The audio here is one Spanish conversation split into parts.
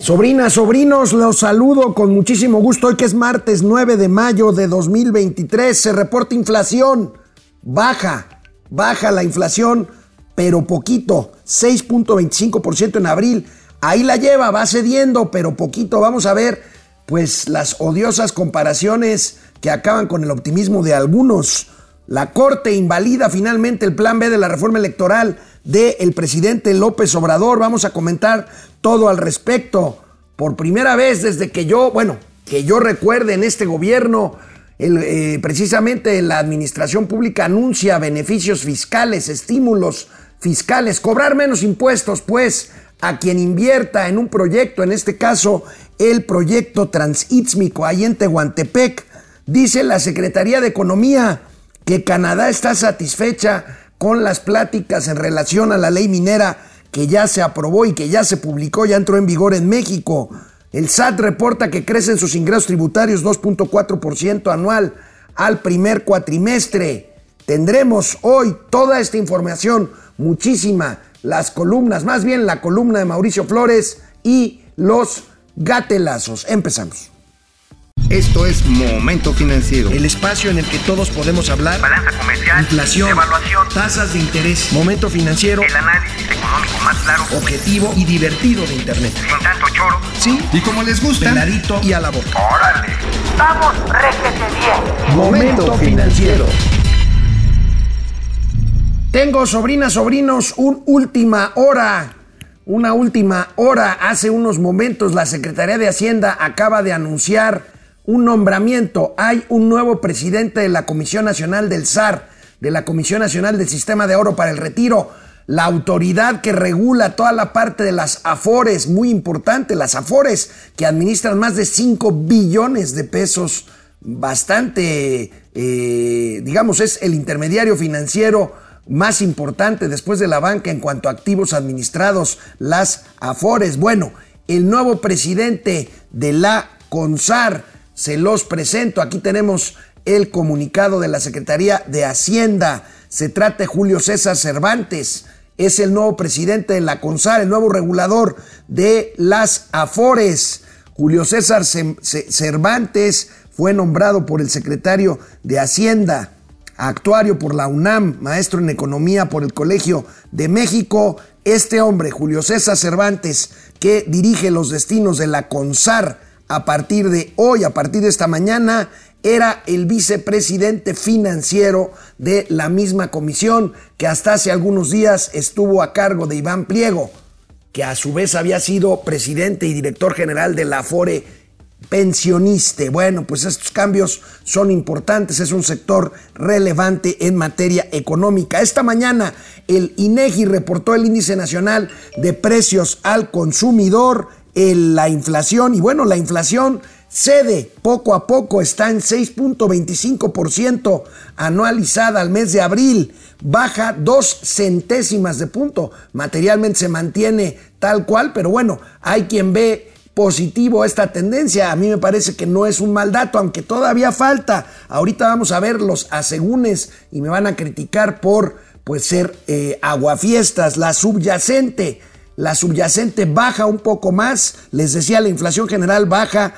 Sobrinas, sobrinos, los saludo con muchísimo gusto. Hoy que es martes 9 de mayo de 2023 se reporta inflación. Baja, baja la inflación, pero poquito. 6.25% en abril. Ahí la lleva, va cediendo, pero poquito. Vamos a ver, pues, las odiosas comparaciones que acaban con el optimismo de algunos. La Corte invalida finalmente el plan B de la reforma electoral del presidente López Obrador. Vamos a comentar todo al respecto. Por primera vez desde que yo, bueno, que yo recuerde en este gobierno, eh, precisamente la administración pública anuncia beneficios fiscales, estímulos fiscales, cobrar menos impuestos, pues, a quien invierta en un proyecto, en este caso el proyecto Transísmico, ahí en Tehuantepec. Dice la Secretaría de Economía que Canadá está satisfecha con las pláticas en relación a la ley minera que ya se aprobó y que ya se publicó, ya entró en vigor en México. El SAT reporta que crecen sus ingresos tributarios 2.4% anual al primer cuatrimestre. Tendremos hoy toda esta información, muchísima, las columnas, más bien la columna de Mauricio Flores y los gatelazos. Empezamos. Esto es Momento Financiero. El espacio en el que todos podemos hablar. Balanza comercial. Inflación. Evaluación. Tasas de interés. Momento Financiero. El análisis económico más claro. Objetivo y divertido de Internet. Sin tanto choro. Sí. Y como les gusta, Peladito y a la boca. Órale. Vamos, réjete bien. Momento Financiero. Tengo, sobrinas, sobrinos, un última hora. Una última hora. Hace unos momentos la Secretaría de Hacienda acaba de anunciar un nombramiento. Hay un nuevo presidente de la Comisión Nacional del SAR, de la Comisión Nacional del Sistema de Oro para el Retiro, la autoridad que regula toda la parte de las AFORES, muy importante, las AFORES que administran más de 5 billones de pesos, bastante, eh, digamos, es el intermediario financiero más importante después de la banca en cuanto a activos administrados, las AFORES. Bueno, el nuevo presidente de la CONSAR, se los presento. Aquí tenemos el comunicado de la Secretaría de Hacienda. Se trata de Julio César Cervantes. Es el nuevo presidente de la CONSAR, el nuevo regulador de las AFORES. Julio César Cervantes fue nombrado por el secretario de Hacienda, actuario por la UNAM, maestro en economía por el Colegio de México. Este hombre, Julio César Cervantes, que dirige los destinos de la CONSAR, a partir de hoy, a partir de esta mañana, era el vicepresidente financiero de la misma comisión que hasta hace algunos días estuvo a cargo de Iván Pliego, que a su vez había sido presidente y director general de la Afore pensioniste. Bueno, pues estos cambios son importantes, es un sector relevante en materia económica. Esta mañana el INEGI reportó el índice nacional de precios al consumidor la inflación. Y bueno, la inflación cede poco a poco, está en 6.25% anualizada al mes de abril, baja dos centésimas de punto. Materialmente se mantiene tal cual, pero bueno, hay quien ve positivo esta tendencia. A mí me parece que no es un mal dato, aunque todavía falta. Ahorita vamos a ver los asegúnes y me van a criticar por pues ser eh, aguafiestas, la subyacente la subyacente baja un poco más, les decía, la inflación general baja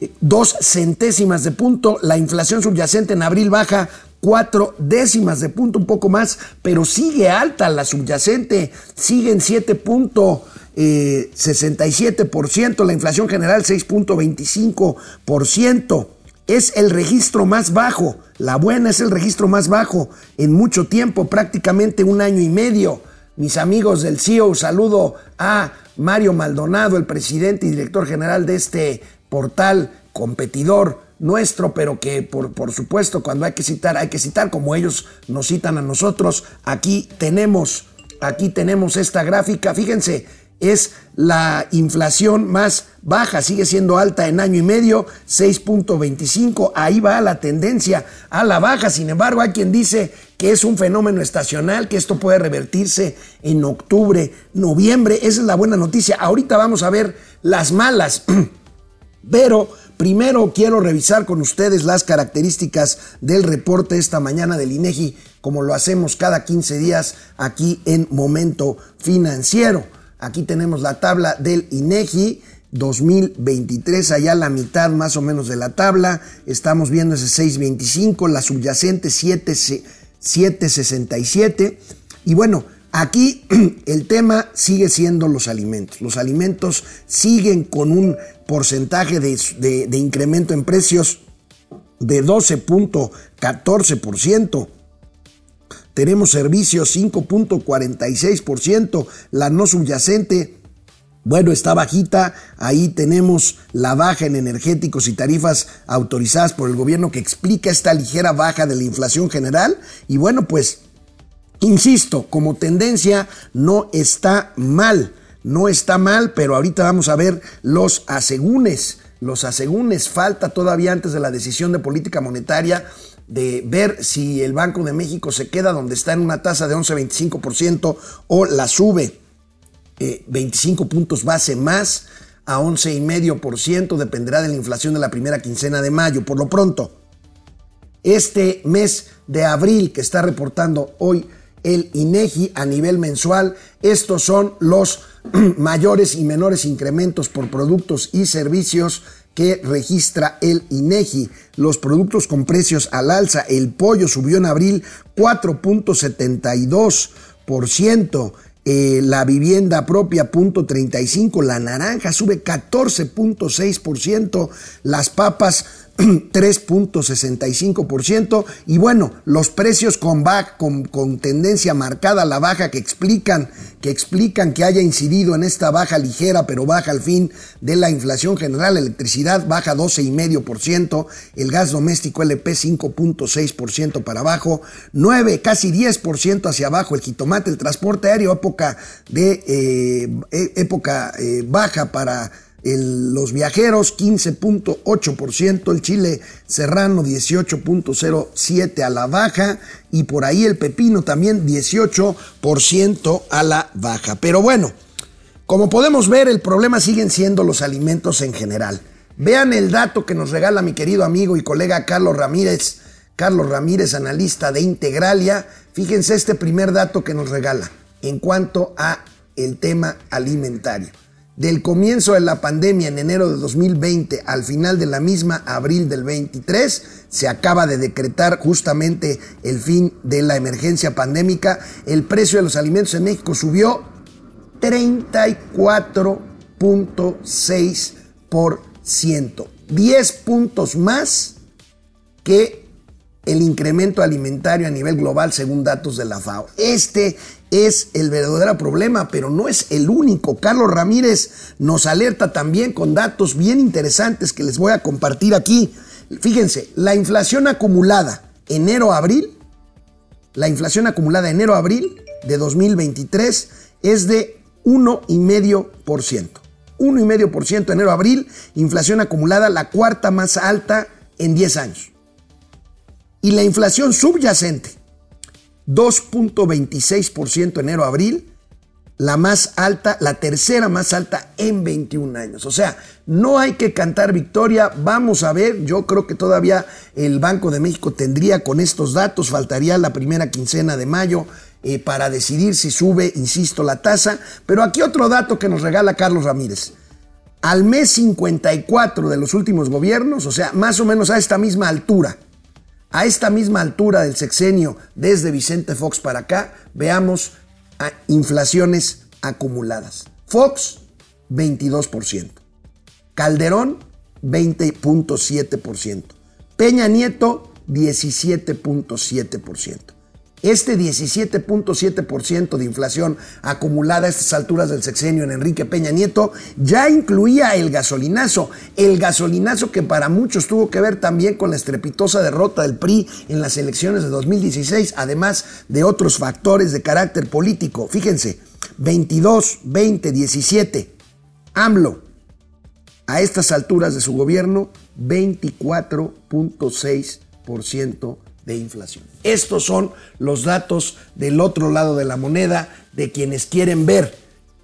eh, dos centésimas de punto, la inflación subyacente en abril baja cuatro décimas de punto, un poco más, pero sigue alta la subyacente, sigue en 7.67%, eh, la inflación general 6.25%. Es el registro más bajo, la buena es el registro más bajo en mucho tiempo, prácticamente un año y medio mis amigos del CEO, saludo a Mario Maldonado, el presidente y director general de este portal competidor nuestro, pero que por, por, supuesto cuando hay que citar, hay que citar como ellos nos citan a nosotros. Aquí tenemos, aquí tenemos esta gráfica, fíjense, es la inflación más baja, sigue siendo alta en año y medio, 6.25, ahí va la tendencia a la baja, sin embargo hay quien dice que es un fenómeno estacional, que esto puede revertirse en octubre, noviembre, esa es la buena noticia, ahorita vamos a ver las malas, pero primero quiero revisar con ustedes las características del reporte esta mañana del INEGI, como lo hacemos cada 15 días aquí en Momento Financiero. Aquí tenemos la tabla del INEGI 2023, allá la mitad más o menos de la tabla, estamos viendo ese 6.25, la subyacente 7.67 y bueno, aquí el tema sigue siendo los alimentos. Los alimentos siguen con un porcentaje de, de, incremento en precios de 12.14%. Tenemos servicios 5.46%, la no subyacente bueno, está bajita. Ahí tenemos la baja en energéticos y tarifas autorizadas por el gobierno que explica esta ligera baja de la inflación general. Y bueno, pues, insisto, como tendencia no está mal. No está mal, pero ahorita vamos a ver los asegúnes. Los asegúnes falta todavía antes de la decisión de política monetaria de ver si el Banco de México se queda donde está en una tasa de 11.25% o la sube 25 eh, puntos base más a 11,5%, dependerá de la inflación de la primera quincena de mayo. Por lo pronto, este mes de abril que está reportando hoy el INEGI a nivel mensual, estos son los mayores y menores incrementos por productos y servicios que registra el INEGI. Los productos con precios al alza, el pollo subió en abril 4.72%. Eh, la vivienda propia, punto 35, la naranja sube 14.6%, las papas 3.65% y bueno, los precios con, con, con, tendencia marcada a la baja que explican, que explican que haya incidido en esta baja ligera pero baja al fin de la inflación general, electricidad baja 12,5%, el gas doméstico LP 5.6% para abajo, 9, casi 10% hacia abajo el jitomate, el transporte aéreo, época de eh, e, época eh, baja para los viajeros 15.8%, el chile serrano 18.07 a la baja y por ahí el pepino también 18% a la baja. Pero bueno, como podemos ver, el problema siguen siendo los alimentos en general. Vean el dato que nos regala mi querido amigo y colega Carlos Ramírez, Carlos Ramírez, analista de Integralia. Fíjense este primer dato que nos regala en cuanto a el tema alimentario. Del comienzo de la pandemia en enero de 2020 al final de la misma, abril del 23, se acaba de decretar justamente el fin de la emergencia pandémica. El precio de los alimentos en México subió 34.6%. 10 puntos más que el incremento alimentario a nivel global según datos de la FAO. Este es el verdadero problema, pero no es el único. Carlos Ramírez nos alerta también con datos bien interesantes que les voy a compartir aquí. Fíjense, la inflación acumulada enero-abril, la inflación acumulada enero-abril de 2023 es de 1,5%. 1,5% enero-abril, inflación acumulada la cuarta más alta en 10 años. Y la inflación subyacente 2.26% enero-abril, la más alta, la tercera más alta en 21 años. O sea, no hay que cantar victoria. Vamos a ver, yo creo que todavía el Banco de México tendría con estos datos, faltaría la primera quincena de mayo eh, para decidir si sube, insisto, la tasa. Pero aquí otro dato que nos regala Carlos Ramírez. Al mes 54 de los últimos gobiernos, o sea, más o menos a esta misma altura, a esta misma altura del sexenio, desde Vicente Fox para acá, veamos inflaciones acumuladas. Fox, 22%. Calderón, 20.7%. Peña Nieto, 17.7%. Este 17.7% de inflación acumulada a estas alturas del sexenio en Enrique Peña Nieto ya incluía el gasolinazo, el gasolinazo que para muchos tuvo que ver también con la estrepitosa derrota del PRI en las elecciones de 2016, además de otros factores de carácter político. Fíjense, 22, 20, 17, AMLO, a estas alturas de su gobierno, 24.6% de inflación. Estos son los datos del otro lado de la moneda de quienes quieren ver.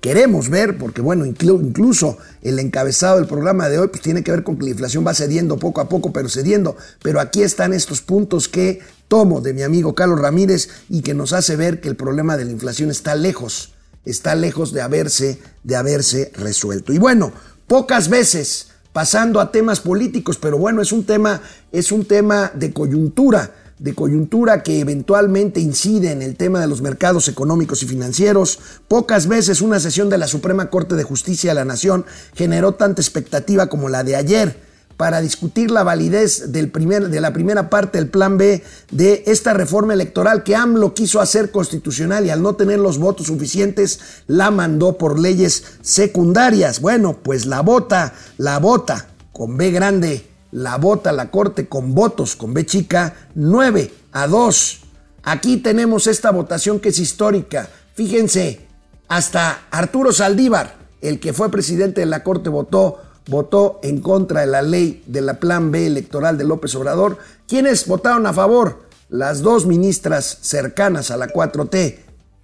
Queremos ver, porque bueno, incluso el encabezado del programa de hoy pues tiene que ver con que la inflación va cediendo poco a poco, pero cediendo. Pero aquí están estos puntos que tomo de mi amigo Carlos Ramírez y que nos hace ver que el problema de la inflación está lejos, está lejos de haberse, de haberse resuelto. Y bueno, pocas veces pasando a temas políticos, pero bueno, es un tema, es un tema de coyuntura, de coyuntura que eventualmente incide en el tema de los mercados económicos y financieros. Pocas veces una sesión de la Suprema Corte de Justicia de la Nación generó tanta expectativa como la de ayer para discutir la validez del primer, de la primera parte del plan B de esta reforma electoral que AMLO quiso hacer constitucional y al no tener los votos suficientes la mandó por leyes secundarias. Bueno, pues la vota, la vota con B grande, la vota la Corte con votos con B chica 9 a 2. Aquí tenemos esta votación que es histórica. Fíjense, hasta Arturo Saldívar, el que fue presidente de la Corte, votó votó en contra de la ley de la Plan B electoral de López Obrador. ¿Quiénes votaron a favor? Las dos ministras cercanas a la 4T.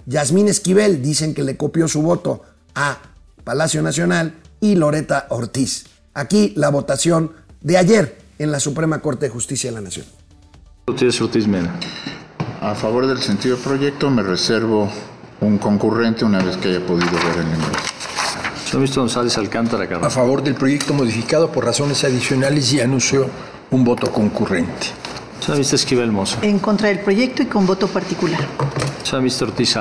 Yasmín Esquivel dicen que le copió su voto a Palacio Nacional y Loreta Ortiz. Aquí la votación de ayer en la Suprema Corte de Justicia de la Nación. Ortiz Mena. A favor del sentido del proyecto me reservo un concurrente una vez que haya podido ver el. Señor ministro González Alcántara A favor del proyecto modificado por razones adicionales y anuncio un voto concurrente. Señor ministro Esquivel Mozo. En contra del proyecto y con voto particular. Señor ministro Ortiz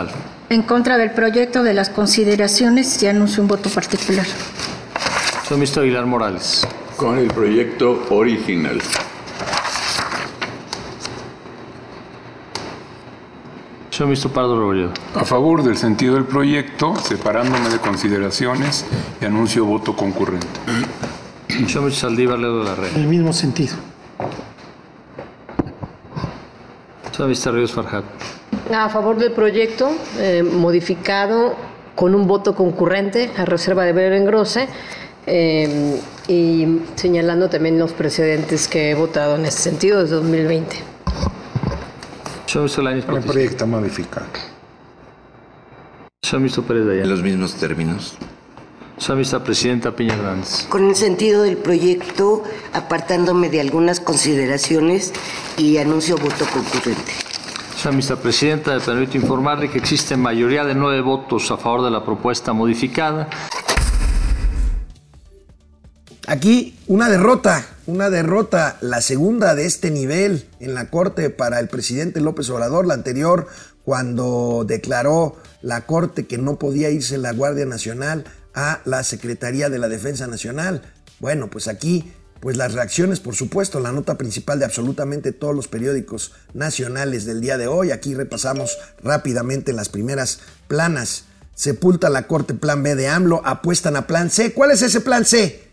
En contra del proyecto de las consideraciones y anuncio un voto particular. Señor ministro Aguilar Morales. Con el proyecto original. Señor ministro Pardo Robledo. A favor del sentido del proyecto, separándome de consideraciones y anuncio voto concurrente. Señor ministro Saldívar Ledo de la Red. En el mismo sentido. Señor ministro Ríos Farjat. A favor del proyecto, eh, modificado con un voto concurrente a reserva de Berengrose eh, y señalando también los precedentes que he votado en ese sentido desde 2020. Señor El proyecto modificado. Señor ministro Pérez Dayán. En los mismos términos. Presidenta Piña Hernández. Con el sentido del proyecto, apartándome de algunas consideraciones y anuncio voto concurrente. Señora Presidenta, me permito informarle que existe mayoría de nueve votos a favor de la propuesta modificada. Aquí una derrota, una derrota, la segunda de este nivel en la Corte para el presidente López Obrador, la anterior cuando declaró la Corte que no podía irse la Guardia Nacional a la Secretaría de la Defensa Nacional. Bueno, pues aquí, pues las reacciones, por supuesto, la nota principal de absolutamente todos los periódicos nacionales del día de hoy. Aquí repasamos rápidamente las primeras planas. Sepulta la Corte Plan B de AMLO, apuestan a Plan C. ¿Cuál es ese Plan C?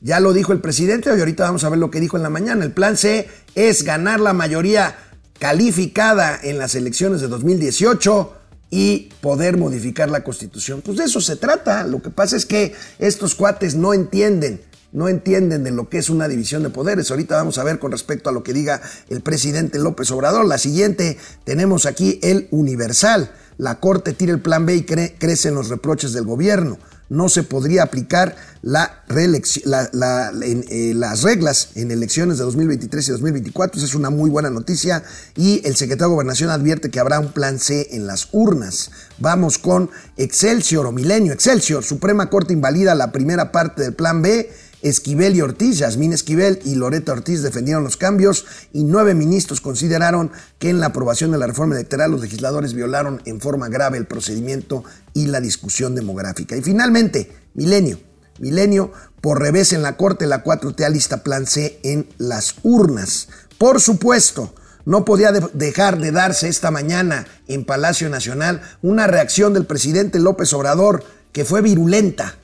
Ya lo dijo el presidente y ahorita vamos a ver lo que dijo en la mañana. El plan C es ganar la mayoría calificada en las elecciones de 2018 y poder modificar la constitución. Pues de eso se trata. Lo que pasa es que estos cuates no entienden, no entienden de lo que es una división de poderes. Ahorita vamos a ver con respecto a lo que diga el presidente López Obrador. La siguiente tenemos aquí el Universal. La Corte tira el plan B y crecen los reproches del gobierno no se podría aplicar la eh, las reglas en elecciones de 2023 y 2024. Esa es una muy buena noticia. Y el secretario de Gobernación advierte que habrá un plan C en las urnas. Vamos con Excelsior o Milenio. Excelsior, Suprema Corte invalida la primera parte del plan B Esquivel y Ortiz, Yasmín Esquivel y Loreta Ortiz defendieron los cambios y nueve ministros consideraron que en la aprobación de la reforma electoral los legisladores violaron en forma grave el procedimiento y la discusión demográfica. Y finalmente, Milenio. Milenio, por revés en la Corte, la 4T lista plan C en las urnas. Por supuesto, no podía dejar de darse esta mañana en Palacio Nacional una reacción del presidente López Obrador que fue virulenta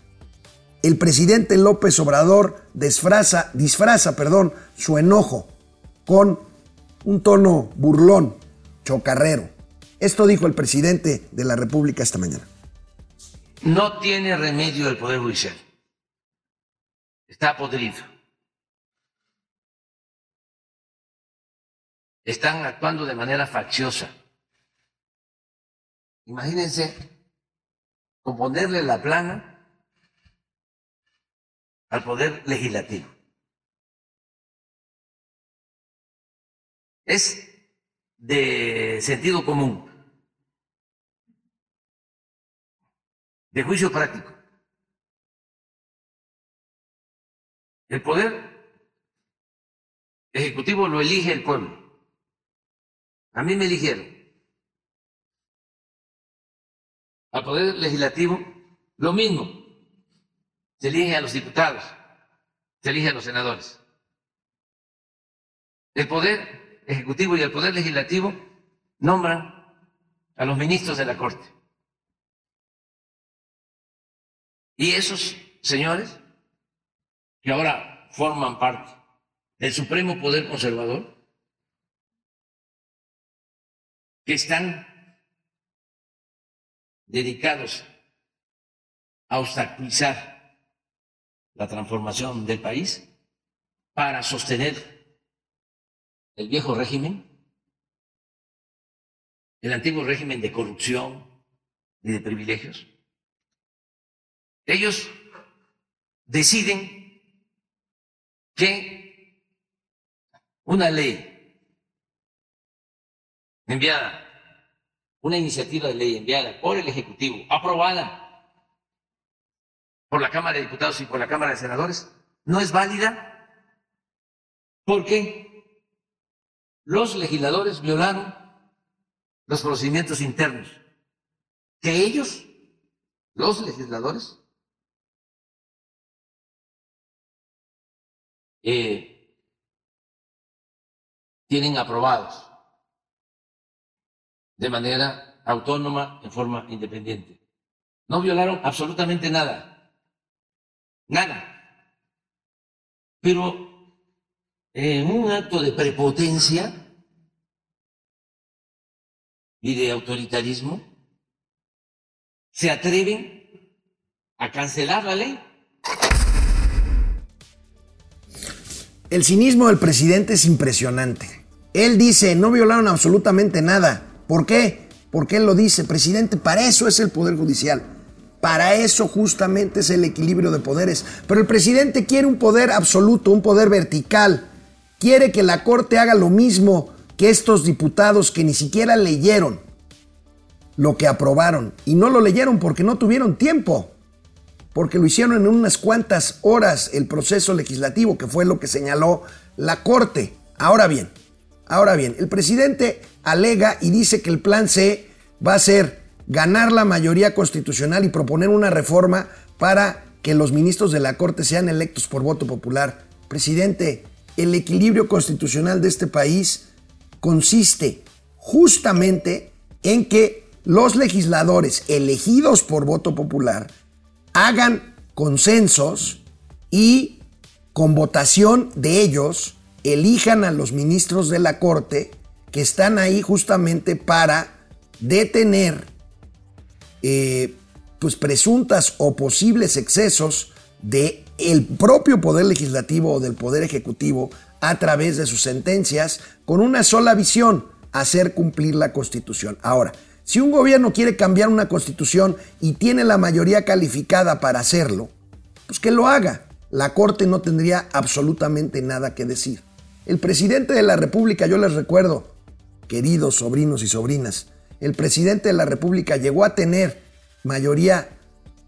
el presidente López Obrador disfraza, disfraza perdón, su enojo con un tono burlón, chocarrero. Esto dijo el presidente de la República esta mañana. No tiene remedio el Poder Judicial. Está podrido. Están actuando de manera facciosa. Imagínense componerle la plana al poder legislativo. Es de sentido común, de juicio práctico. El poder ejecutivo lo elige el pueblo. A mí me eligieron. Al poder legislativo, lo mismo. Se elige a los diputados, se elige a los senadores. El poder ejecutivo y el poder legislativo nombran a los ministros de la Corte. Y esos señores, que ahora forman parte del Supremo Poder Conservador, que están dedicados a obstaculizar la transformación del país para sostener el viejo régimen, el antiguo régimen de corrupción y de privilegios. Ellos deciden que una ley enviada, una iniciativa de ley enviada por el Ejecutivo, aprobada por la Cámara de Diputados y por la Cámara de Senadores, no es válida. Porque los legisladores violaron los procedimientos internos que ellos, los legisladores, eh, tienen aprobados de manera autónoma, en forma independiente. No violaron absolutamente nada, nada. Pero en un acto de prepotencia y de autoritarismo, se atreven a cancelar la ley. El cinismo del presidente es impresionante. Él dice, no violaron absolutamente nada. ¿Por qué? Porque él lo dice, presidente, para eso es el Poder Judicial. Para eso justamente es el equilibrio de poderes. Pero el presidente quiere un poder absoluto, un poder vertical. Quiere que la Corte haga lo mismo que estos diputados que ni siquiera leyeron lo que aprobaron. Y no lo leyeron porque no tuvieron tiempo. Porque lo hicieron en unas cuantas horas el proceso legislativo, que fue lo que señaló la Corte. Ahora bien, ahora bien, el presidente alega y dice que el plan C va a ser ganar la mayoría constitucional y proponer una reforma para que los ministros de la Corte sean electos por voto popular. Presidente, el equilibrio constitucional de este país consiste justamente en que los legisladores elegidos por voto popular hagan consensos y con votación de ellos elijan a los ministros de la Corte que están ahí justamente para detener eh, pues presuntas o posibles excesos de el propio poder legislativo o del poder ejecutivo a través de sus sentencias con una sola visión, hacer cumplir la constitución. Ahora, si un gobierno quiere cambiar una constitución y tiene la mayoría calificada para hacerlo, pues que lo haga. La Corte no tendría absolutamente nada que decir. El presidente de la República, yo les recuerdo, queridos sobrinos y sobrinas, el presidente de la República llegó a tener mayoría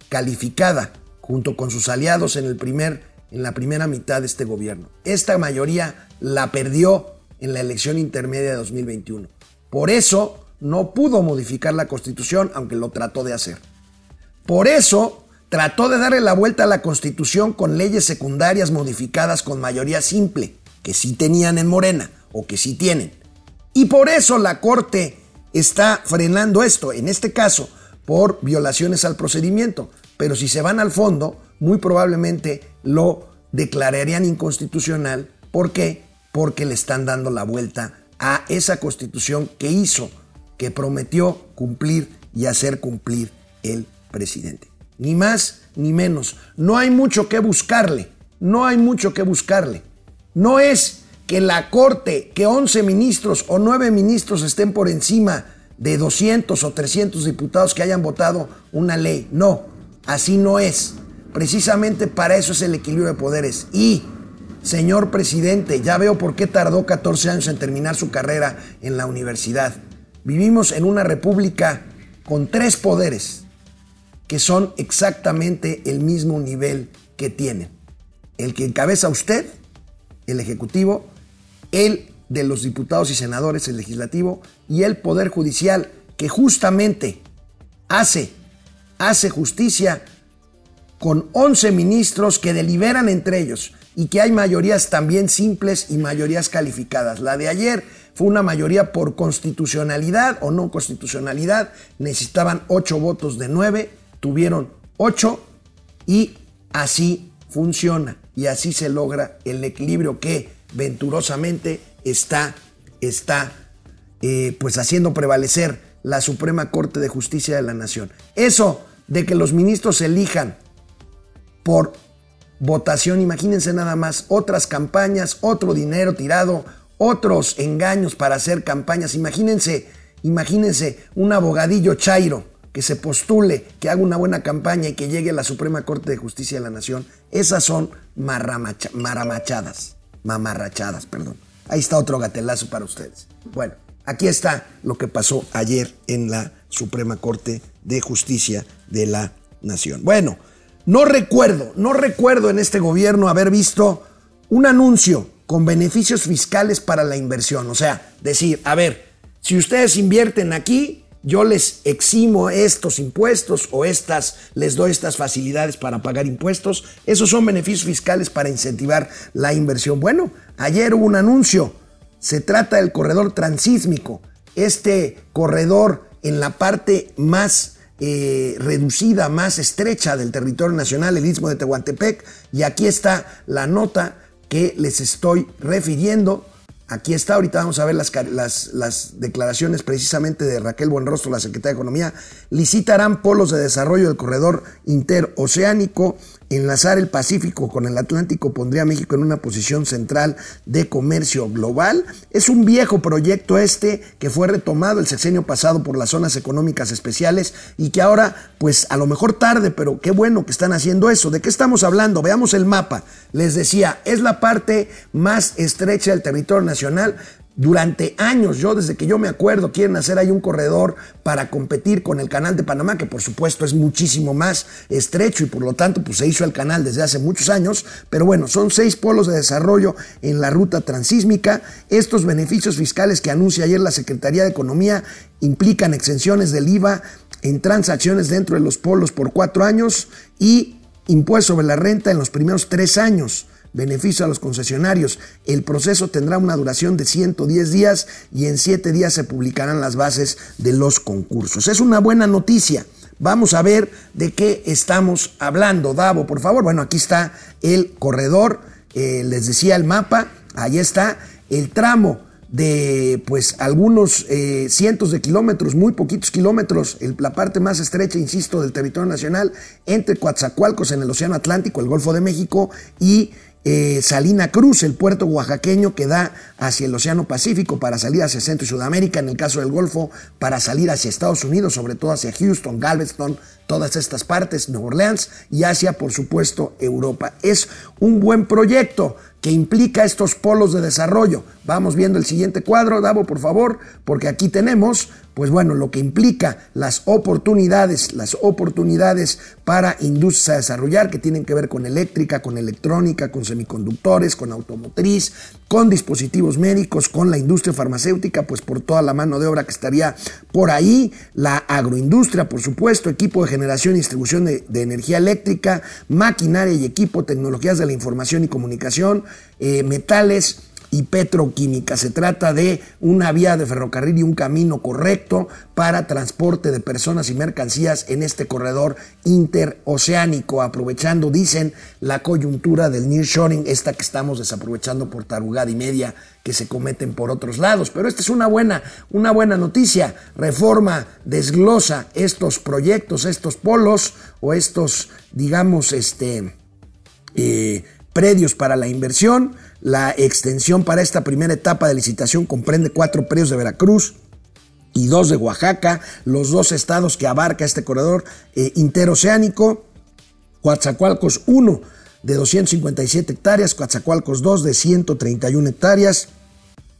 calificada junto con sus aliados en, el primer, en la primera mitad de este gobierno. Esta mayoría la perdió en la elección intermedia de 2021. Por eso no pudo modificar la constitución, aunque lo trató de hacer. Por eso trató de darle la vuelta a la constitución con leyes secundarias modificadas con mayoría simple, que sí tenían en Morena o que sí tienen. Y por eso la Corte está frenando esto, en este caso, por violaciones al procedimiento. Pero si se van al fondo, muy probablemente lo declararían inconstitucional. ¿Por qué? Porque le están dando la vuelta a esa constitución que hizo, que prometió cumplir y hacer cumplir el presidente. Ni más ni menos. No hay mucho que buscarle. No hay mucho que buscarle. No es que la Corte, que 11 ministros o 9 ministros estén por encima de 200 o 300 diputados que hayan votado una ley. No, así no es. Precisamente para eso es el equilibrio de poderes. Y, señor presidente, ya veo por qué tardó 14 años en terminar su carrera en la universidad. Vivimos en una república con tres poderes que son exactamente el mismo nivel que tienen. el que encabeza usted, el Ejecutivo, el de los diputados y senadores, el legislativo, y el Poder Judicial, que justamente hace, hace justicia con 11 ministros que deliberan entre ellos y que hay mayorías también simples y mayorías calificadas. La de ayer fue una mayoría por constitucionalidad o no constitucionalidad. Necesitaban 8 votos de 9, tuvieron 8 y así funciona y así se logra el equilibrio que venturosamente está, está eh, pues haciendo prevalecer la Suprema Corte de Justicia de la Nación. Eso de que los ministros elijan por votación, imagínense nada más, otras campañas, otro dinero tirado, otros engaños para hacer campañas, imagínense, imagínense un abogadillo chairo que se postule, que haga una buena campaña y que llegue a la Suprema Corte de Justicia de la Nación, esas son maramachadas, mamarrachadas, perdón. Ahí está otro gatelazo para ustedes. Bueno, aquí está lo que pasó ayer en la Suprema Corte de Justicia de la Nación. Bueno, no recuerdo, no recuerdo en este gobierno haber visto un anuncio con beneficios fiscales para la inversión. O sea, decir, a ver, si ustedes invierten aquí, yo les eximo estos impuestos o estas, les doy estas facilidades para pagar impuestos. Esos son beneficios fiscales para incentivar la inversión. Bueno, ayer hubo un anuncio. Se trata del corredor transísmico. Este corredor en la parte más eh, reducida, más estrecha del territorio nacional, el istmo de Tehuantepec. Y aquí está la nota que les estoy refiriendo. Aquí está, ahorita vamos a ver las, las, declaraciones precisamente de Raquel Buenrostro, la secretaria de Economía. Licitarán polos de desarrollo del corredor interoceánico Enlazar el Pacífico con el Atlántico pondría a México en una posición central de comercio global. Es un viejo proyecto este que fue retomado el sexenio pasado por las zonas económicas especiales y que ahora, pues a lo mejor tarde, pero qué bueno que están haciendo eso. ¿De qué estamos hablando? Veamos el mapa. Les decía, es la parte más estrecha del territorio nacional, durante años, yo desde que yo me acuerdo, quieren hacer ahí un corredor para competir con el canal de Panamá, que por supuesto es muchísimo más estrecho y por lo tanto pues se hizo el canal desde hace muchos años, pero bueno, son seis polos de desarrollo en la ruta transísmica. Estos beneficios fiscales que anuncia ayer la Secretaría de Economía implican exenciones del IVA en transacciones dentro de los polos por cuatro años y impuesto sobre la renta en los primeros tres años beneficio a los concesionarios. El proceso tendrá una duración de 110 días y en 7 días se publicarán las bases de los concursos. Es una buena noticia. Vamos a ver de qué estamos hablando. Davo, por favor. Bueno, aquí está el corredor. Eh, les decía el mapa. Ahí está el tramo de pues algunos eh, cientos de kilómetros, muy poquitos kilómetros, la parte más estrecha, insisto, del territorio nacional, entre Coatzacoalcos en el Océano Atlántico, el Golfo de México y eh, Salina Cruz, el puerto oaxaqueño que da hacia el Océano Pacífico para salir hacia Centro y Sudamérica, en el caso del Golfo, para salir hacia Estados Unidos, sobre todo hacia Houston, Galveston, todas estas partes, Nueva Orleans y hacia, por supuesto, Europa. Es un buen proyecto que implica estos polos de desarrollo. Vamos viendo el siguiente cuadro, Davo, por favor, porque aquí tenemos pues bueno, lo que implica las oportunidades, las oportunidades para industrias a desarrollar que tienen que ver con eléctrica, con electrónica, con semiconductores, con automotriz, con dispositivos médicos, con la industria farmacéutica, pues por toda la mano de obra que estaría por ahí, la agroindustria, por supuesto, equipo de generación y distribución de, energía eléctrica, maquinaria y equipo, tecnologías de la información y comunicación, eh, metales, y petroquímica. Se trata de una vía de ferrocarril y un camino correcto para transporte de personas y mercancías en este corredor interoceánico, aprovechando, dicen, la coyuntura del nearshoring, esta que estamos desaprovechando por tarugada y media que se cometen por otros lados. Pero esta es una buena, una buena noticia. Reforma desglosa estos proyectos, estos polos o estos, digamos, este, eh, predios para la inversión la extensión para esta primera etapa de licitación comprende cuatro predios de Veracruz, y dos de Oaxaca, los dos estados que abarca este corredor eh, interoceánico, Coatzacoalcos 1 de 257 hectáreas, Coatzacoalcos 2 de 131 hectáreas,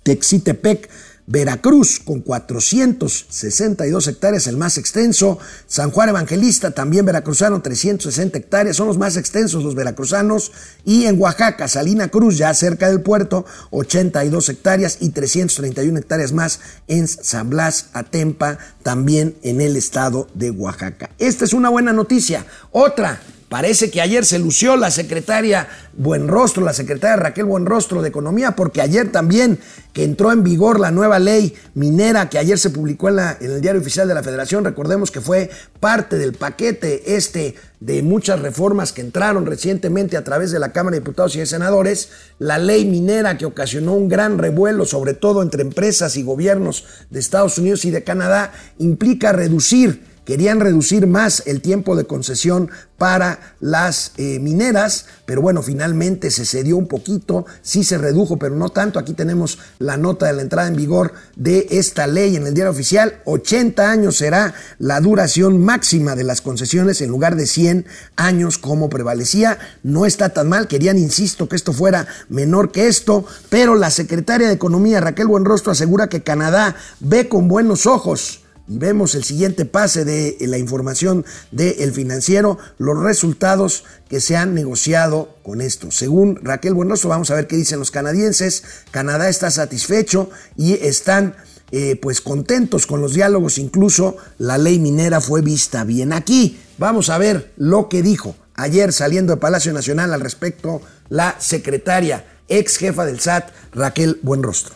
Texitepec Veracruz con 462 hectáreas, el más extenso. San Juan Evangelista, también veracruzano, 360 hectáreas, son los más extensos los veracruzanos. Y en Oaxaca, Salina Cruz, ya cerca del puerto, 82 hectáreas y 331 hectáreas más en San Blas, Atempa, también en el estado de Oaxaca. Esta es una buena noticia. Otra, Parece que ayer se lució la secretaria Buenrostro, la secretaria Raquel Buenrostro de Economía, porque ayer también que entró en vigor la nueva ley minera que ayer se publicó en, en, el diario oficial de la Federación. Recordemos que fue parte del paquete este de muchas reformas que entraron recientemente a través de la Cámara de Diputados y de Senadores. La ley minera que ocasionó un gran revuelo, sobre todo entre empresas y gobiernos de Estados Unidos y de Canadá, implica reducir querían reducir más el tiempo de concesión para las eh, mineras, pero bueno, finalmente se cedió un poquito, sí se redujo, pero no tanto. Aquí tenemos la nota de la entrada en vigor de esta ley en el diario oficial. 80 años será la duración máxima de las concesiones en lugar de 100 años como prevalecía. No está tan mal, querían, insisto, que esto fuera menor que esto, pero la secretaria de Economía, Raquel Buenrostro, asegura que Canadá ve con buenos ojos y vemos el siguiente pase de la información del financiero, los resultados que se han negociado con esto. Según Raquel Buenoso, vamos a ver qué dicen los canadienses. Canadá está satisfecho y están eh, pues contentos con los diálogos, incluso la ley minera fue vista bien aquí. Vamos a ver lo que dijo ayer saliendo de Palacio Nacional al respecto la secretaria, ex jefa del SAT, Raquel Buenrostro.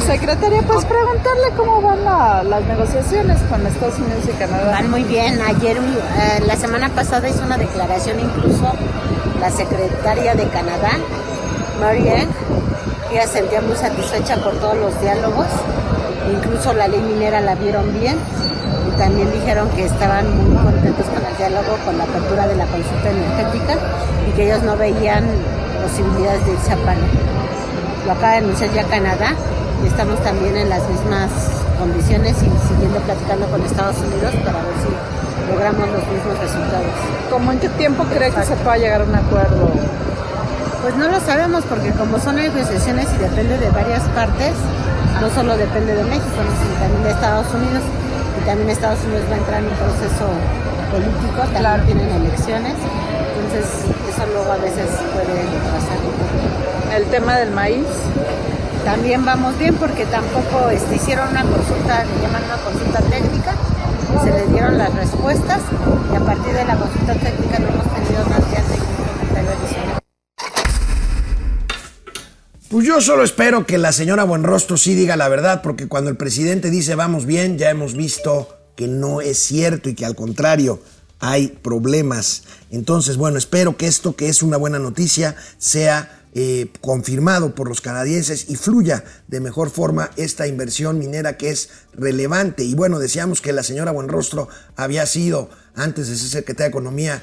Secretaria, pues preguntarle cómo van las negociaciones con Estados Unidos y Canadá. Van muy bien. Ayer, eh, la semana pasada hizo una declaración incluso la secretaria de Canadá, Marianne, ella se sentía muy satisfecha por todos los diálogos. Incluso la ley minera la vieron bien y también dijeron que estaban muy contentos con el diálogo, con la apertura de la consulta energética y que ellos no veían posibilidades de irse a palo lo acaba de anunciar ya Canadá y estamos también en las mismas condiciones y siguiendo platicando con Estados Unidos para ver si logramos los mismos resultados. ¿Cómo en qué tiempo cree que se pueda llegar a un acuerdo? Pues no lo sabemos porque como son negociaciones y depende de varias partes, no solo depende de México, sino también de Estados Unidos y también Estados Unidos va a entrar en un proceso político, también tienen elecciones, entonces eso luego a veces puede pasar el tema del maíz. También vamos bien porque tampoco este, hicieron una consulta, le llaman una consulta técnica, se les dieron las respuestas y a partir de la consulta técnica no hemos tenido más que adicional. Pues yo solo espero que la señora Buenrostro sí diga la verdad, porque cuando el presidente dice vamos bien, ya hemos visto que no es cierto y que al contrario hay problemas. Entonces, bueno, espero que esto, que es una buena noticia, sea eh, confirmado por los canadienses y fluya de mejor forma esta inversión minera que es relevante. Y bueno, decíamos que la señora Buenrostro había sido, antes de ser secretaria de Economía,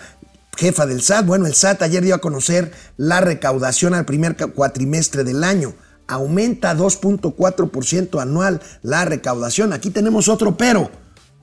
jefa del SAT. Bueno, el SAT ayer dio a conocer la recaudación al primer cuatrimestre del año. Aumenta 2.4% anual la recaudación. Aquí tenemos otro pero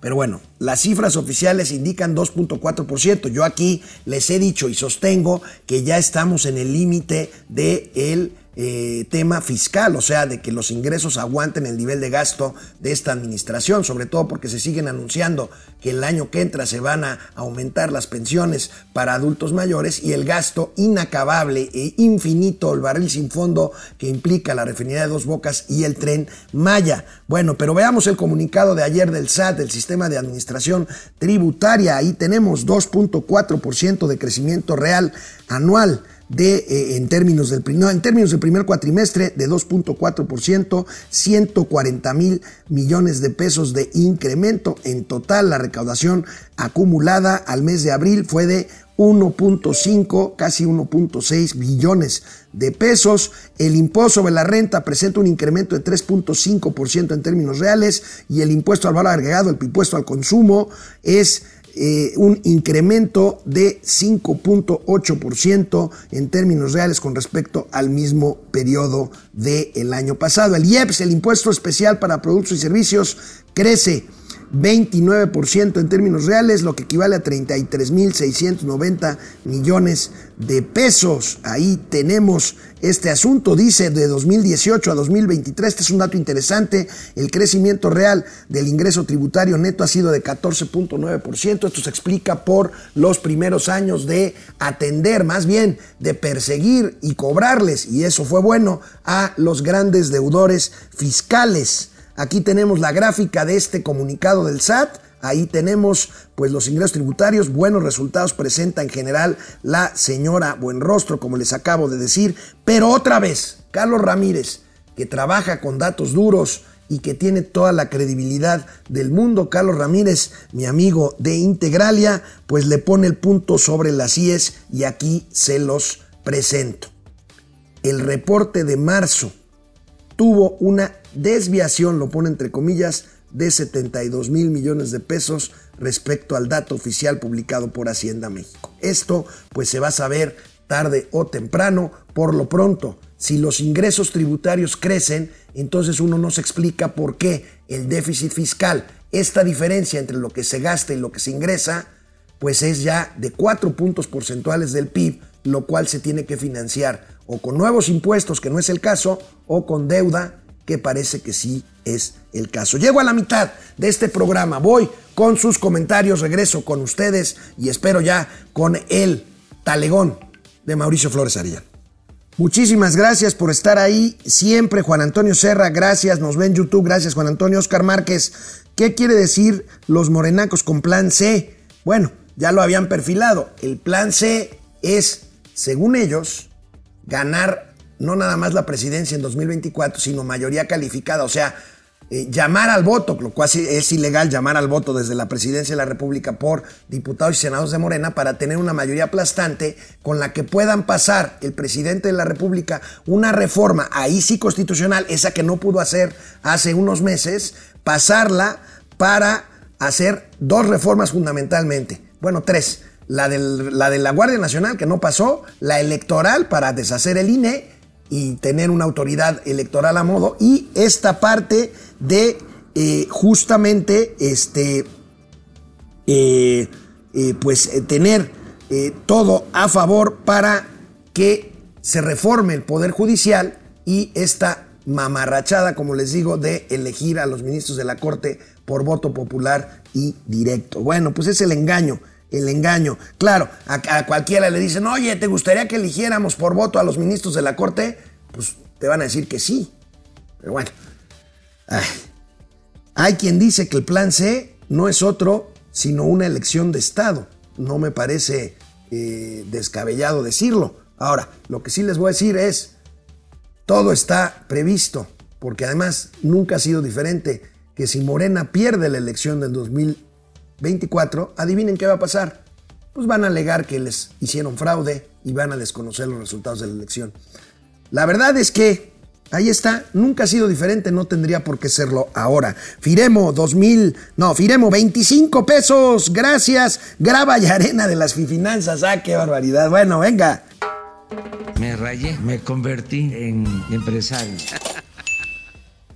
pero bueno, las cifras oficiales indican 2.4%. Yo aquí les he dicho y sostengo que ya estamos en el límite del el eh, tema fiscal, o sea, de que los ingresos aguanten el nivel de gasto de esta administración, sobre todo porque se siguen anunciando que el año que entra se van a aumentar las pensiones para adultos mayores y el gasto inacabable e infinito, el barril sin fondo que implica la refinería de dos bocas y el tren Maya. Bueno, pero veamos el comunicado de ayer del SAT, del Sistema de Administración Tributaria. Ahí tenemos 2.4% de crecimiento real anual de, eh, en, términos del, en términos del primer cuatrimestre de 2.4%, 140 mil millones de pesos de incremento. En total, la recaudación acumulada al mes de abril fue de 1.5, casi 1.6 billones de pesos. El impuesto sobre la renta presenta un incremento de 3.5% en términos reales y el impuesto al valor agregado, el impuesto al consumo, es eh, un incremento de 5.8% en términos reales con respecto al mismo periodo del año pasado. El IEPS, el impuesto especial para productos y servicios, crece 29% en términos reales, lo que equivale a 33.690 millones de pesos. Ahí tenemos este asunto, dice de 2018 a 2023, este es un dato interesante, el crecimiento real del ingreso tributario neto ha sido de 14.9%, esto se explica por los primeros años de atender, más bien de perseguir y cobrarles, y eso fue bueno, a los grandes deudores fiscales. Aquí tenemos la gráfica de este comunicado del SAT. Ahí tenemos pues los ingresos tributarios, buenos resultados presenta en general la señora Buenrostro, como les acabo de decir, pero otra vez, Carlos Ramírez, que trabaja con datos duros y que tiene toda la credibilidad del mundo, Carlos Ramírez, mi amigo de Integralia, pues le pone el punto sobre las IES y aquí se los presento. El reporte de marzo tuvo una desviación, lo pone entre comillas, de 72 mil millones de pesos respecto al dato oficial publicado por Hacienda México. Esto pues se va a saber tarde o temprano, por lo pronto. Si los ingresos tributarios crecen, entonces uno no se explica por qué el déficit fiscal, esta diferencia entre lo que se gasta y lo que se ingresa, pues es ya de 4 puntos porcentuales del PIB, lo cual se tiene que financiar o con nuevos impuestos, que no es el caso, o con deuda que parece que sí es el caso. Llego a la mitad de este programa, voy con sus comentarios, regreso con ustedes y espero ya con el talegón de Mauricio Flores Arellano. Muchísimas gracias por estar ahí siempre, Juan Antonio Serra, gracias, nos ven en YouTube, gracias Juan Antonio Oscar Márquez. ¿Qué quiere decir los morenacos con plan C? Bueno, ya lo habían perfilado. El plan C es, según ellos, ganar no nada más la presidencia en 2024, sino mayoría calificada, o sea, eh, llamar al voto, lo cual es ilegal llamar al voto desde la presidencia de la República por diputados y senadores de Morena para tener una mayoría aplastante con la que puedan pasar el presidente de la República una reforma, ahí sí constitucional, esa que no pudo hacer hace unos meses, pasarla para hacer dos reformas fundamentalmente, bueno, tres. La, la de la Guardia Nacional, que no pasó, la electoral para deshacer el INE y tener una autoridad electoral a modo y esta parte de eh, justamente este eh, eh, pues tener todo a favor para que se reforme el poder judicial y esta mamarrachada, como les digo, de elegir a los ministros de la Corte por voto popular y directo. Bueno, pues es el engaño el engaño. Claro, a, cualquiera le dicen, oye, ¿te gustaría que eligiéramos por voto a los ministros de la Corte? Pues te van a decir que sí. Pero bueno. Hay quien dice que el plan C no es otro sino una elección de Estado. No me parece eh, descabellado decirlo. Ahora, lo que sí les voy a decir es, todo está previsto, porque además nunca ha sido diferente que si Morena pierde la elección del 2020, 24, adivinen qué va a pasar. Pues van a alegar que les hicieron fraude y van a desconocer los resultados de la elección. La verdad es que ahí está, nunca ha sido diferente, no tendría por qué serlo ahora. Firemo 2000, no, Firemo 25 pesos, gracias. Graba y arena de las finanzas, ah, qué barbaridad. Bueno, venga. Me rayé, me convertí en empresario.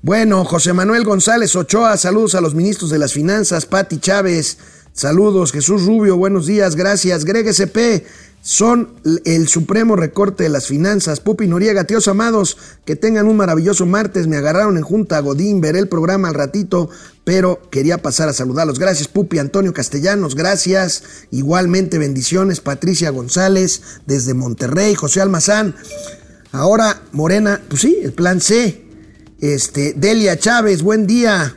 Bueno, José Manuel González Ochoa, saludos a los ministros de las Finanzas, Pati Chávez, saludos, Jesús Rubio, buenos días, gracias, Greg SP, son el supremo recorte de las finanzas. Pupi Noriega, tíos amados, que tengan un maravilloso martes. Me agarraron en junta Godín, veré el programa al ratito, pero quería pasar a saludarlos. Gracias, Pupi. Antonio Castellanos, gracias. Igualmente, bendiciones. Patricia González, desde Monterrey. José Almazán. Ahora, Morena, pues sí, el plan C. Este, Delia Chávez, buen día.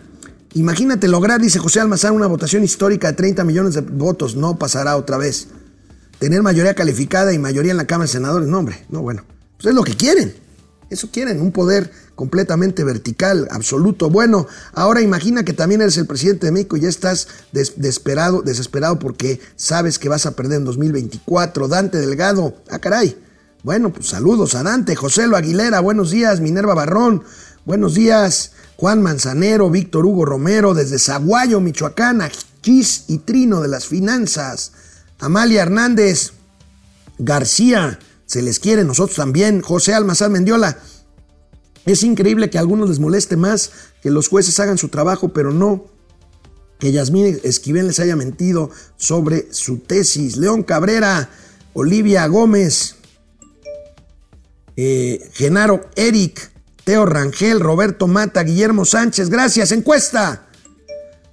Imagínate lograr, dice José Almazán, una votación histórica de 30 millones de votos. No pasará otra vez. Tener mayoría calificada y mayoría en la Cámara de Senadores, no, hombre, no, bueno. Pues es lo que quieren. Eso quieren, un poder completamente vertical, absoluto. Bueno, ahora imagina que también eres el presidente de México y ya estás desesperado, desesperado porque sabes que vas a perder en 2024. Dante Delgado, ah, caray. Bueno, pues saludos a Dante, José Lo Aguilera, buenos días, Minerva Barrón, Buenos días, Juan Manzanero, Víctor Hugo Romero, desde Zaguayo, Michoacán, Chis y Trino de las Finanzas. Amalia Hernández, García, se les quiere, nosotros también. José Almazán Mendiola. Es increíble que a algunos les moleste más que los jueces hagan su trabajo, pero no. que Yasmín Esquivel les haya mentido sobre su tesis. León Cabrera, Olivia Gómez, eh, Genaro Eric, Teo Rangel, Roberto Mata, Guillermo Sánchez. Gracias. Encuesta.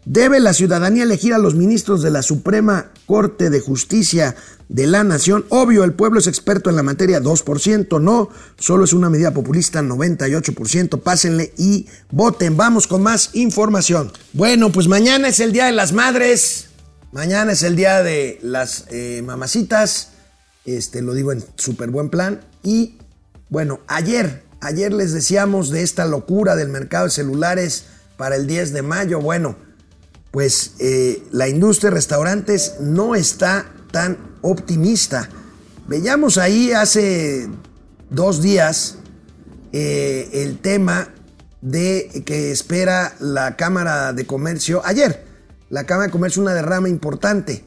¿Debe la ciudadanía elegir a los ministros de la Suprema Corte de Justicia de la Nación? Obvio, el pueblo es experto en la materia, 2%. No, solo es una medida populista, 98%. Pásenle y voten. Vamos con más información. Bueno, pues mañana es el Día de las Madres. Mañana es el Día de las eh, Mamacitas. Este, lo digo en súper buen plan. Y bueno, ayer, ayer les decíamos de esta locura del mercado de celulares para el 10 de mayo. Bueno, pues eh, la industria de restaurantes no está tan optimista. Veíamos ahí hace dos días eh, el tema de que espera la Cámara de Comercio. Ayer, la Cámara de Comercio una derrama importante.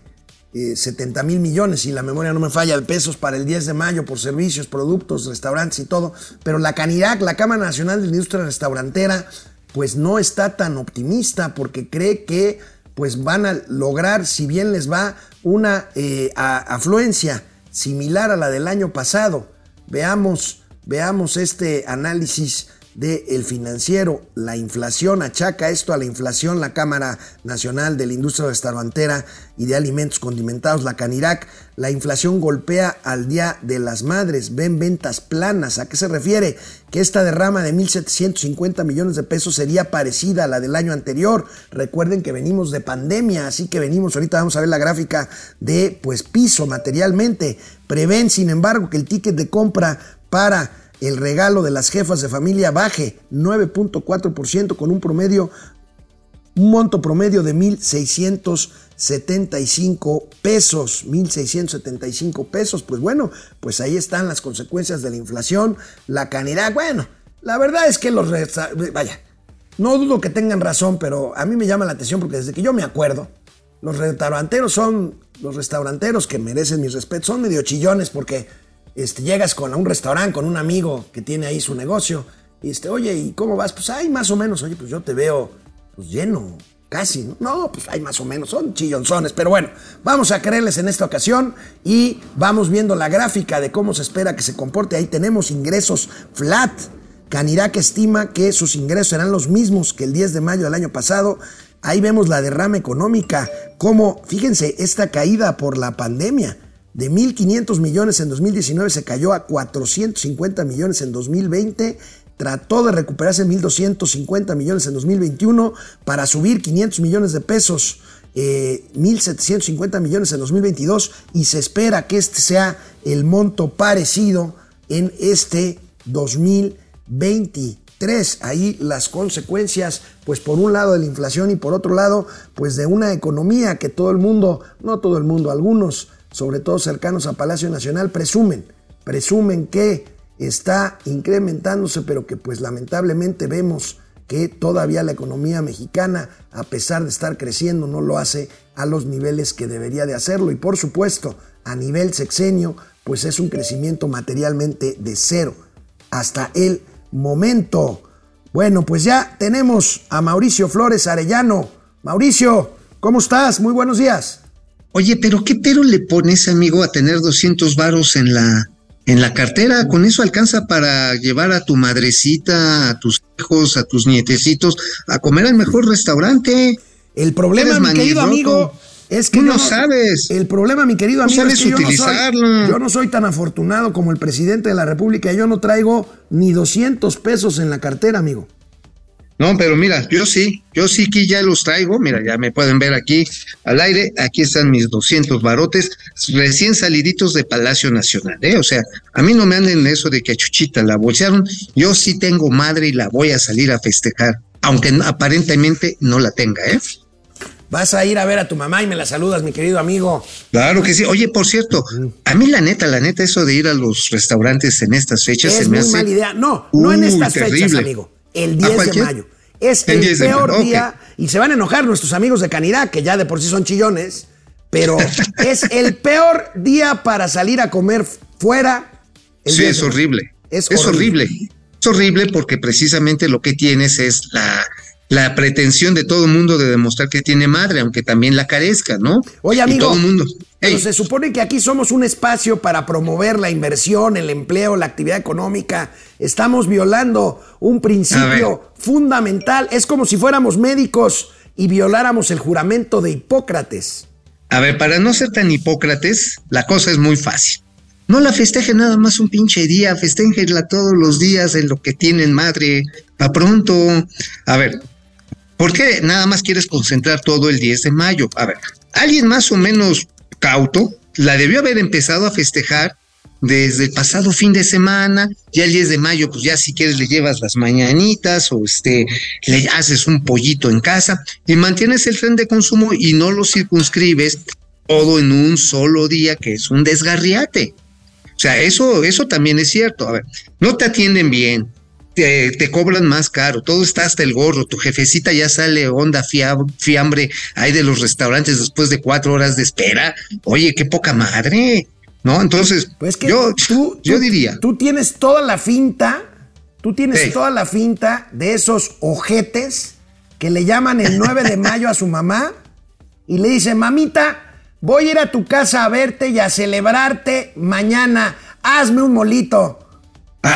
70 eh, mil millones, si la memoria no me falla, de pesos para el 10 de mayo por servicios, productos, restaurantes y todo. Pero la Canirac, la Cámara Nacional de la Industria Restaurantera, pues no está tan optimista porque cree que pues van a lograr, si bien les va, una eh, afluencia similar a la del año pasado. Veamos, veamos este análisis del financiero. La inflación achaca esto a la inflación. La Cámara Nacional de la Industria Restaurantera y de Alimentos Condimentados, la Canirac, la inflación golpea al Día de las Madres. Ven ventas planas. ¿A qué se refiere? Que esta derrama de 1.750 millones de pesos sería parecida a la del año anterior. Recuerden que venimos de pandemia, así que venimos, ahorita vamos a ver la gráfica de pues piso materialmente. Prevén, sin embargo, que el ticket de compra para el regalo de las jefas de familia baje 9.4% con un promedio, un monto promedio de 1.675 pesos. 1.675 pesos. Pues bueno, pues ahí están las consecuencias de la inflación. La canidad, bueno, la verdad es que los... Vaya, no dudo que tengan razón, pero a mí me llama la atención porque desde que yo me acuerdo, los restauranteros son los restauranteros que merecen mi respeto, son medio chillones porque este, llegas con a un restaurante con un amigo que tiene ahí su negocio y este, oye, ¿y cómo vas? Pues hay más o menos, oye, pues yo te veo pues lleno, casi, ¿no? Pues hay más o menos, son chillonzones, pero bueno, vamos a creerles en esta ocasión y vamos viendo la gráfica de cómo se espera que se comporte. Ahí tenemos ingresos flat. Canirac estima que sus ingresos serán los mismos que el 10 de mayo del año pasado. Ahí vemos la derrama económica, como, fíjense, esta caída por la pandemia de 1.500 millones en 2019 se cayó a 450 millones en 2020. Trató de recuperarse 1.250 millones en 2021 para subir 500 millones de pesos, 1.750 eh, millones en 2022 y se espera que este sea el monto parecido en este 2023. Ahí las consecuencias, pues por un lado de la inflación y por otro lado, pues de una economía que todo el mundo, no todo el mundo, algunos sobre todo cercanos a Palacio Nacional, presumen, presumen que está incrementándose, pero que pues lamentablemente vemos que todavía la economía mexicana, a pesar de estar creciendo, no lo hace a los niveles que debería de hacerlo. Y por supuesto, a nivel sexenio, pues es un crecimiento materialmente de cero hasta el momento. Bueno, pues ya tenemos a Mauricio Flores Arellano. Mauricio, ¿cómo estás? Muy buenos días. Oye, pero ¿qué pero le pones, amigo, a tener 200 varos en la, en la cartera? Con eso alcanza para llevar a tu madrecita, a tus hijos, a tus nietecitos a comer al mejor restaurante. El problema, mi querido amigo, es que no, no sabes. El problema, mi querido amigo, es que. Yo, no soy, yo no soy tan afortunado como el presidente de la República. Yo no traigo ni 200 pesos en la cartera, amigo. No, pero mira, yo sí, yo sí que ya los traigo, mira, ya me pueden ver aquí al aire, aquí están mis 200 barotes recién saliditos de Palacio Nacional, ¿eh? O sea, a mí no me anden eso de que a Chuchita la bolsearon, yo sí tengo madre y la voy a salir a festejar, aunque aparentemente no la tenga, ¿eh? Vas a ir a ver a tu mamá y me la saludas, mi querido amigo. Claro que sí. Oye, por cierto, a mí la neta, la neta, eso de ir a los restaurantes en estas fechas es se me muy hace... mala idea. No, no en estas fechas, amigo el 10 de mayo. Es el, peor día, y se van a enojar nuestros amigos de Canidad, que ya de por sí son chillones, pero es el peor día para salir a comer fuera. sí, es horrible. Es, horrible. Es horrible porque precisamente lo que tienes es la, la pretensión de todo el mundo de demostrar que tiene madre, aunque también la carezca, ¿no? Oye, amigo, Y todo el mundo. Pero se supone que aquí somos un espacio para promover la inversión, el empleo, la actividad económica. Estamos violando un principio fundamental. Es como si fuéramos médicos y violáramos el juramento de Hipócrates. A ver, para no ser tan hipócrates, la cosa es muy fácil. No la festejen nada más un pinche día, festéjenla todos los días en lo que tienen madre, pa' pronto. A ver, ¿por qué nada más quieres concentrar todo el 10 de mayo? A ver, alguien más o menos cauto la debió haber empezado a festejar desde el pasado fin de semana, ya el 10 de mayo, pues ya si quieres le llevas las mañanitas o este, le haces un pollito en casa y mantienes el tren de consumo y no lo circunscribes todo en un solo día, que es un desgarriate. O sea, eso, eso también es cierto. A ver, no te atienden bien, te, te cobran más caro, todo está hasta el gorro, tu jefecita ya sale onda fia- fiambre ahí de los restaurantes después de cuatro horas de espera. Oye, qué poca madre. ¿No? Entonces, yo, yo diría. Tú tienes toda la finta, tú tienes Sí. toda la finta de esos ojetes que le llaman el 9 de mayo a su mamá y le dicen, mamita, voy a ir a tu casa a verte y a celebrarte mañana. Hazme un molito.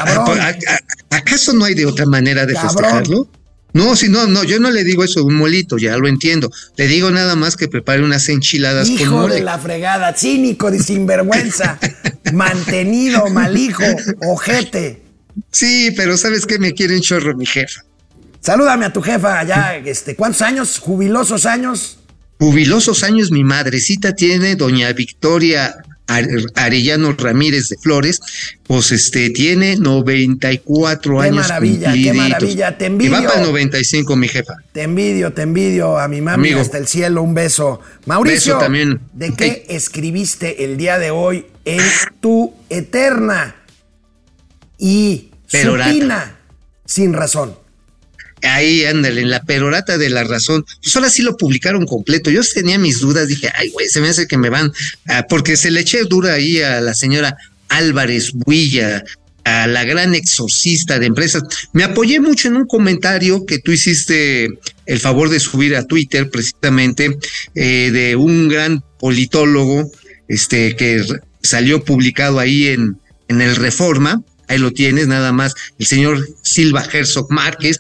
Cabrón. ¿A- a- ¿Acaso no hay de otra manera de Cabrón. festejarlo? No, si no, no, yo no le digo eso, un molito, ya lo entiendo. Le digo nada más que prepare unas enchiladas con Hijo mole. de la fregada, cínico, de sinvergüenza, mantenido, malijo, ojete. Sí, pero ¿sabes qué? Me quieren chorro mi jefa. Salúdame a tu jefa allá, este, ¿cuántos años? ¿Jubilosos años? Jubilosos años mi madrecita tiene, doña Victoria Arellano Ramírez de Flores, pues este tiene 94 Qué años maravilla, qué maravilla, te Y va envidio. para el 95 mi jefa. Te envidio, te envidio a mi mami Amigo. hasta el cielo, un beso. Mauricio, Beso también. ¿de qué escribiste el día de hoy en tu eterna y supina sin razón? Ahí, ándale, en la perorata de la razón. Pues ahora sí lo publicaron completo. Yo tenía mis dudas, dije, ay, güey, se me hace que me van, porque se le eché dura ahí a la señora Álvarez Builla, a la gran exorcista de empresas. Me apoyé mucho en un comentario que tú hiciste el favor de subir a Twitter, precisamente, eh, de un gran politólogo, este, que salió publicado ahí en, en el Reforma. Ahí lo tienes, nada más, el señor Silva Herzog Márquez,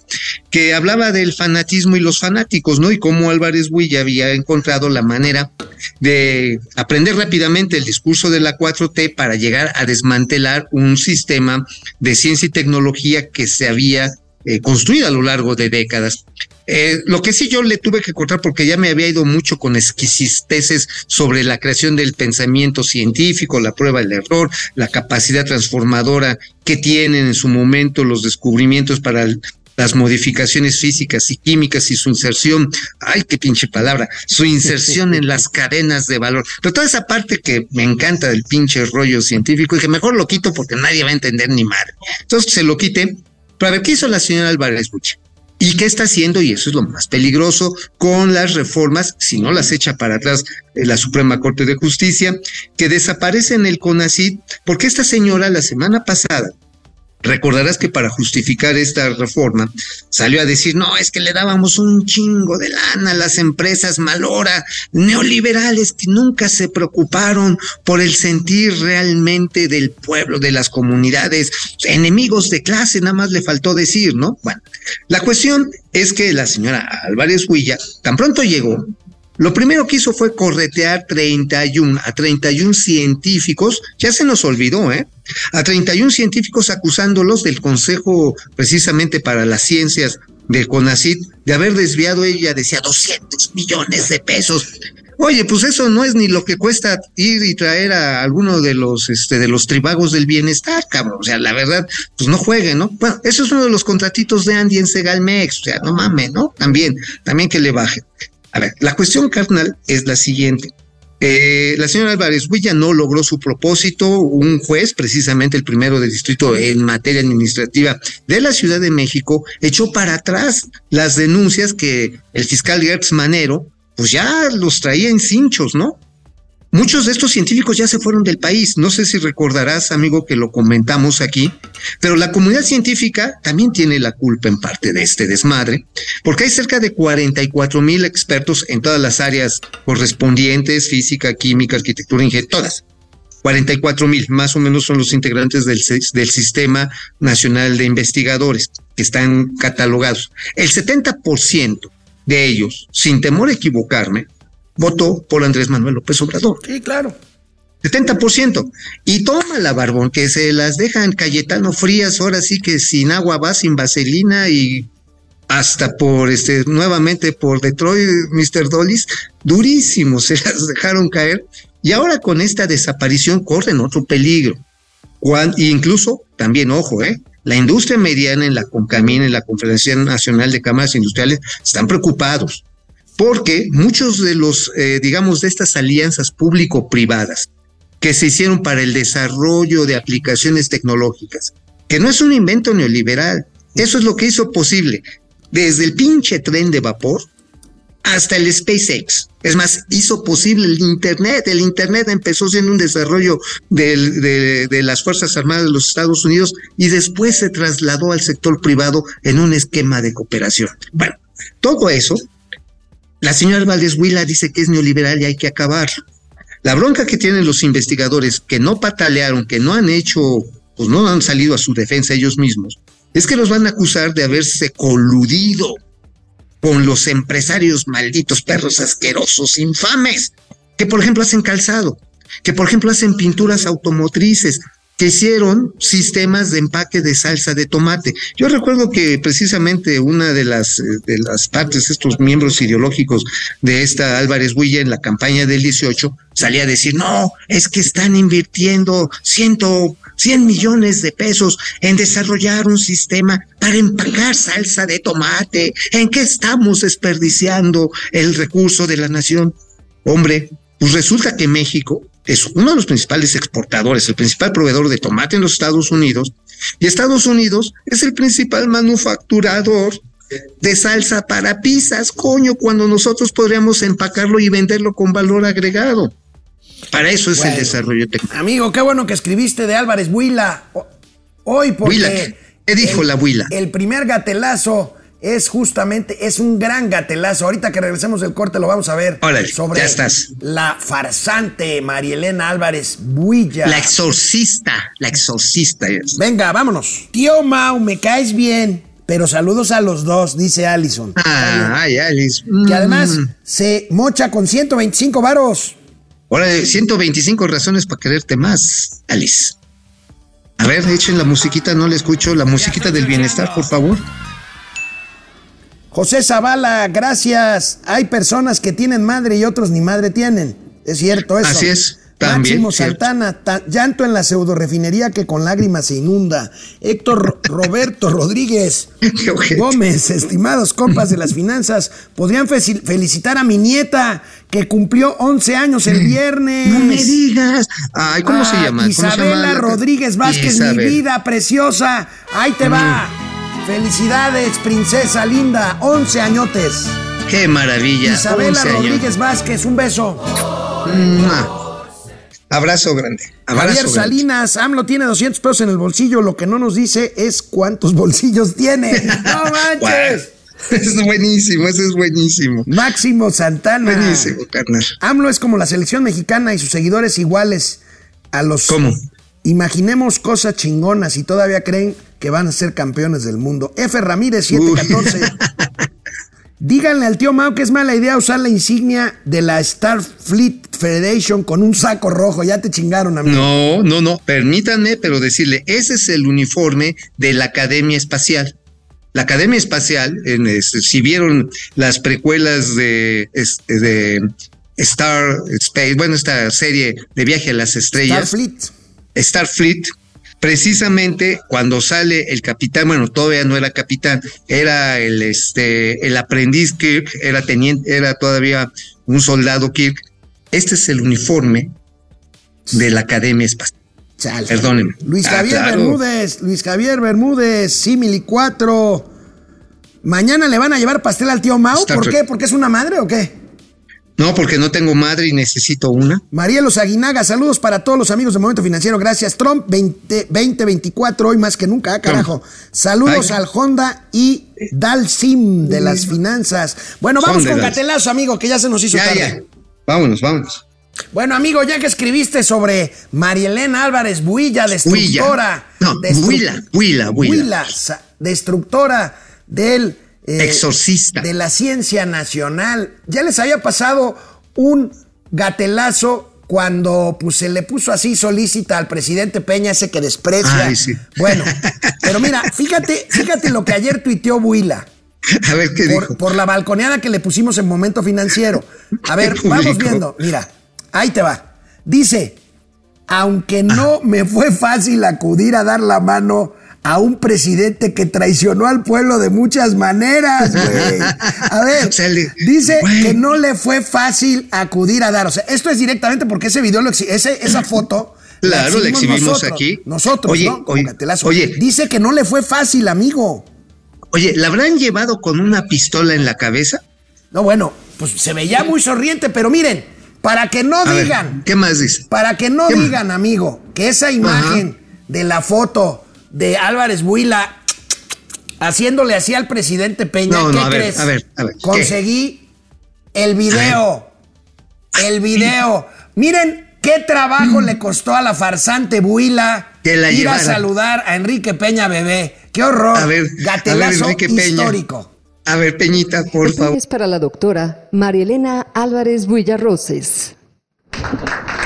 que hablaba del fanatismo y los fanáticos, ¿no? Y cómo Álvarez Builla había encontrado la manera de aprender rápidamente el discurso de la 4T para llegar a desmantelar un sistema de ciencia y tecnología que se había eh, construido a lo largo de décadas. Eh, lo que sí yo le tuve que cortar porque ya me había ido mucho con exquisiteces sobre la creación del pensamiento científico, la prueba del error, la capacidad transformadora que tienen en su momento los descubrimientos para el- las modificaciones físicas y químicas y su inserción, ay, qué pinche palabra, su inserción en las cadenas de valor. Pero toda esa parte que me encanta del pinche rollo científico y que mejor lo quito porque nadie va a entender ni madre. Entonces se lo quité. Pero a ver, ¿qué hizo la señora Álvarez Bucha? ¿Y qué está haciendo? Y eso es lo más peligroso con las reformas, si no las echa para atrás eh, la Suprema Corte de Justicia, que desaparecen el CONACID, porque esta señora la semana pasada, recordarás que para justificar esta reforma salió a decir, no, es que le dábamos un chingo de lana a las empresas malora, neoliberales que nunca se preocuparon por el sentir realmente del pueblo, de las comunidades, enemigos de clase, nada más le faltó decir, ¿no? Bueno, la cuestión es que la señora Álvarez Huilla tan pronto llegó, lo primero que hizo fue corretear 31 a 31 científicos, ya se nos olvidó, ¿eh? A 31 científicos acusándolos del Consejo precisamente para las Ciencias del CONACID de haber desviado ella decía 200 millones de pesos. Oye, pues eso no es ni lo que cuesta ir y traer a alguno de los este de los tribagos del bienestar, cabrón. O sea, la verdad, pues no jueguen, ¿no? Bueno, eso es uno de los contratitos de Andy en Segalmex, o sea, no mames, ¿no? También, también que le bajen. A ver, la cuestión carnal es la siguiente. Eh, la señora Álvarez Huilla no logró su propósito. Un juez, precisamente el primero del distrito en materia administrativa de la Ciudad de México, echó para atrás las denuncias que el fiscal Gertz Manero, pues ya los traía en cinchos, ¿no? Muchos de estos científicos ya se fueron del país. No sé si recordarás, amigo, que lo comentamos aquí, pero la comunidad científica también tiene la culpa en parte de este desmadre, porque hay cerca de 44 mil expertos en todas las áreas correspondientes, física, química, arquitectura, ingeniería, todas. 44 mil, más o menos son los integrantes del, del Sistema Nacional de Investigadores, que están catalogados. El 70% de ellos, sin temor a equivocarme, votó por Andrés Manuel López Obrador. Sí, claro. 70%. Y toma la barbón, que se las dejan Cayetano frías, ahora sí que sin agua va, sin vaselina y hasta por este, nuevamente por Detroit, Mr. Dollis, durísimo, se las dejaron caer. Y ahora con esta desaparición corren otro peligro. Cuando, incluso, también, ojo, ¿eh? La industria mediana en la CONCAMIN, en la Conferencia Nacional de Cámaras Industriales, están preocupados porque muchos de los, eh, digamos, de estas alianzas público-privadas que se hicieron para el desarrollo de aplicaciones tecnológicas, que no es un invento neoliberal, eso es lo que hizo posible, desde el pinche tren de vapor hasta el SpaceX. Es más, hizo posible el Internet. El Internet empezó siendo un desarrollo de, de, las Fuerzas Armadas de los Estados Unidos y después se trasladó al sector privado en un esquema de cooperación. Bueno, todo eso la señora Valdés Huila dice que es neoliberal y hay que acabar. La bronca que tienen los investigadores que no patalearon, que no han hecho, pues no han salido a su defensa ellos mismos, es que los van a acusar de haberse coludido con los empresarios malditos, perros asquerosos, infames, que por ejemplo hacen calzado, que por ejemplo hacen pinturas automotrices, que hicieron sistemas de empaque de salsa de tomate. Yo recuerdo que precisamente una de las, eh, de las partes, estos miembros ideológicos de esta Álvarez Huilla en la campaña del 18, salía a decir, no, es que están invirtiendo ciento, 100 millones de pesos en desarrollar un sistema para empacar salsa de tomate. ¿En qué estamos desperdiciando el recurso de la nación? Hombre, pues resulta que México es uno de los principales exportadores, el principal proveedor de tomate en los Estados Unidos, y Estados Unidos es el principal manufacturador de salsa para pizzas, coño, cuando nosotros podríamos empacarlo y venderlo con valor agregado. Para eso es el desarrollo técnico. Amigo, qué bueno que escribiste de Álvarez Huila. Hoy porque... Huila, ¿qué dijo la Huila? El primer gatelazo es justamente, es un gran gatelazo. Ahorita que regresemos del corte lo vamos a ver. sobre ya estás. la farsante Marielena Álvarez Builla. La exorcista, la exorcista. Venga, vámonos. Tío Mau, me caes bien. Pero saludos a los dos, dice Allison. ay, Alice. Que además mm. se mocha con 125 varos. Ahora, 125 razones para quererte más, Alice. A ver, echen la musiquita, no le escucho. La musiquita del bienestar, por favor. José Zavala, gracias. Hay personas que tienen madre y otros ni madre tienen. Es cierto eso. Así es. También, Máximo Santana, llanto en la pseudorefinería que con lágrimas se inunda. Héctor Roberto Rodríguez Gómez, estimados compas de las finanzas, podrían felicitar a mi nieta que cumplió 11 años el viernes. No me digas. Ay, ¿cómo se ah, llama? Isabela Rodríguez Vázquez, mi vida preciosa. Ahí te va. Felicidades, princesa linda, 11 añotes. Qué maravilla. Isabela Rodríguez Vázquez, un beso. Abrazo grande. Javier Salinas, AMLO tiene 200 pesos en el bolsillo, lo que no nos dice es cuántos bolsillos tiene. ¡No manches! Es buenísimo, eso es buenísimo. Máximo Santana. Buenísimo, carnal. AMLO es como la selección mexicana y sus seguidores iguales a los. ¿Cómo? Imaginemos cosas chingonas y todavía creen que van a ser campeones del mundo. F. Ramírez 714. Díganle al tío Mao que es mala idea usar la insignia de la Starfleet Federation con un saco rojo. Ya te chingaron, amigo. No, no, no. Permítanme, pero decirle, ese es el uniforme de la Academia Espacial. La Academia Espacial, en, si vieron las precuelas de, de Star Space, bueno, esta serie de viaje a las estrellas. Starfleet. Starfleet, precisamente cuando sale el capitán, bueno, todavía no era capitán, era el, este, el aprendiz Kirk, era teniente, era todavía un soldado Kirk. Este es el uniforme de la Academia Espacial. Perdónenme. Luis ah, Javier Bermúdez, Luis Javier Bermúdez, Simili 4. Mañana le van a llevar pastel al tío Mau. ¿Por qué? ¿Porque es una madre o qué? No, porque no tengo madre y necesito una. Marielos Aguinaga, saludos para todos los amigos de Momento Financiero. Gracias. Trump 20, 2024, hoy más que nunca, ah, carajo. Saludos Ay. al Honda y Dalsim de las finanzas. Bueno, vamos con. Gatelazo, amigo, que ya se nos hizo Ya, tarde. ya. Vámonos, vámonos. Bueno, amigo, ya que escribiste sobre Marielena Álvarez Builla, destructora. No, destru- Huila, Huila, Huila. Huila, sa- destructora del eh, Exorcista. de la ciencia nacional. Ya les había pasado un gatelazo cuando pues, se le puso así solícita al presidente Peña, ese que desprecia. Ay, sí. Bueno, pero mira, fíjate, fíjate lo que ayer tuiteó Huila. A ver qué por, dijo. por la balconeada que le pusimos en momento financiero. A ver, ¿Qué vamos viendo. Mira, ahí te va. Dice, aunque no me fue fácil acudir a dar la mano a un presidente que traicionó al pueblo de muchas maneras, güey. A ver, dice que no le fue fácil acudir a dar. O sea, esto es directamente porque ese video, lo ese, esa foto. Claro, la exhibimos nosotros, aquí. Nosotros, Oye, ¿no? Oye, oye. Dice que no le fue fácil, amigo. Oye, ¿la habrán llevado con una pistola en la cabeza? No, bueno, pues se veía muy sonriente, pero miren, para que no A ver, digan, ¿Qué más dice? para que no digan, amigo, que esa imagen de la foto de Álvarez Buila haciéndole así al presidente Peña, No, ¿qué no, a ver, crees? a ver, a ver, ¿qué? Conseguí el video. El video. Miren qué trabajo le costó a la farsante Buila Que la ir llevara. a saludar a Enrique Peña Bebé. Qué horror. A ver, Gatelazo a ver, Enrique Peña. histórico. A ver, Peñita, por favor. es para la doctora Marielena Álvarez Villarroses. En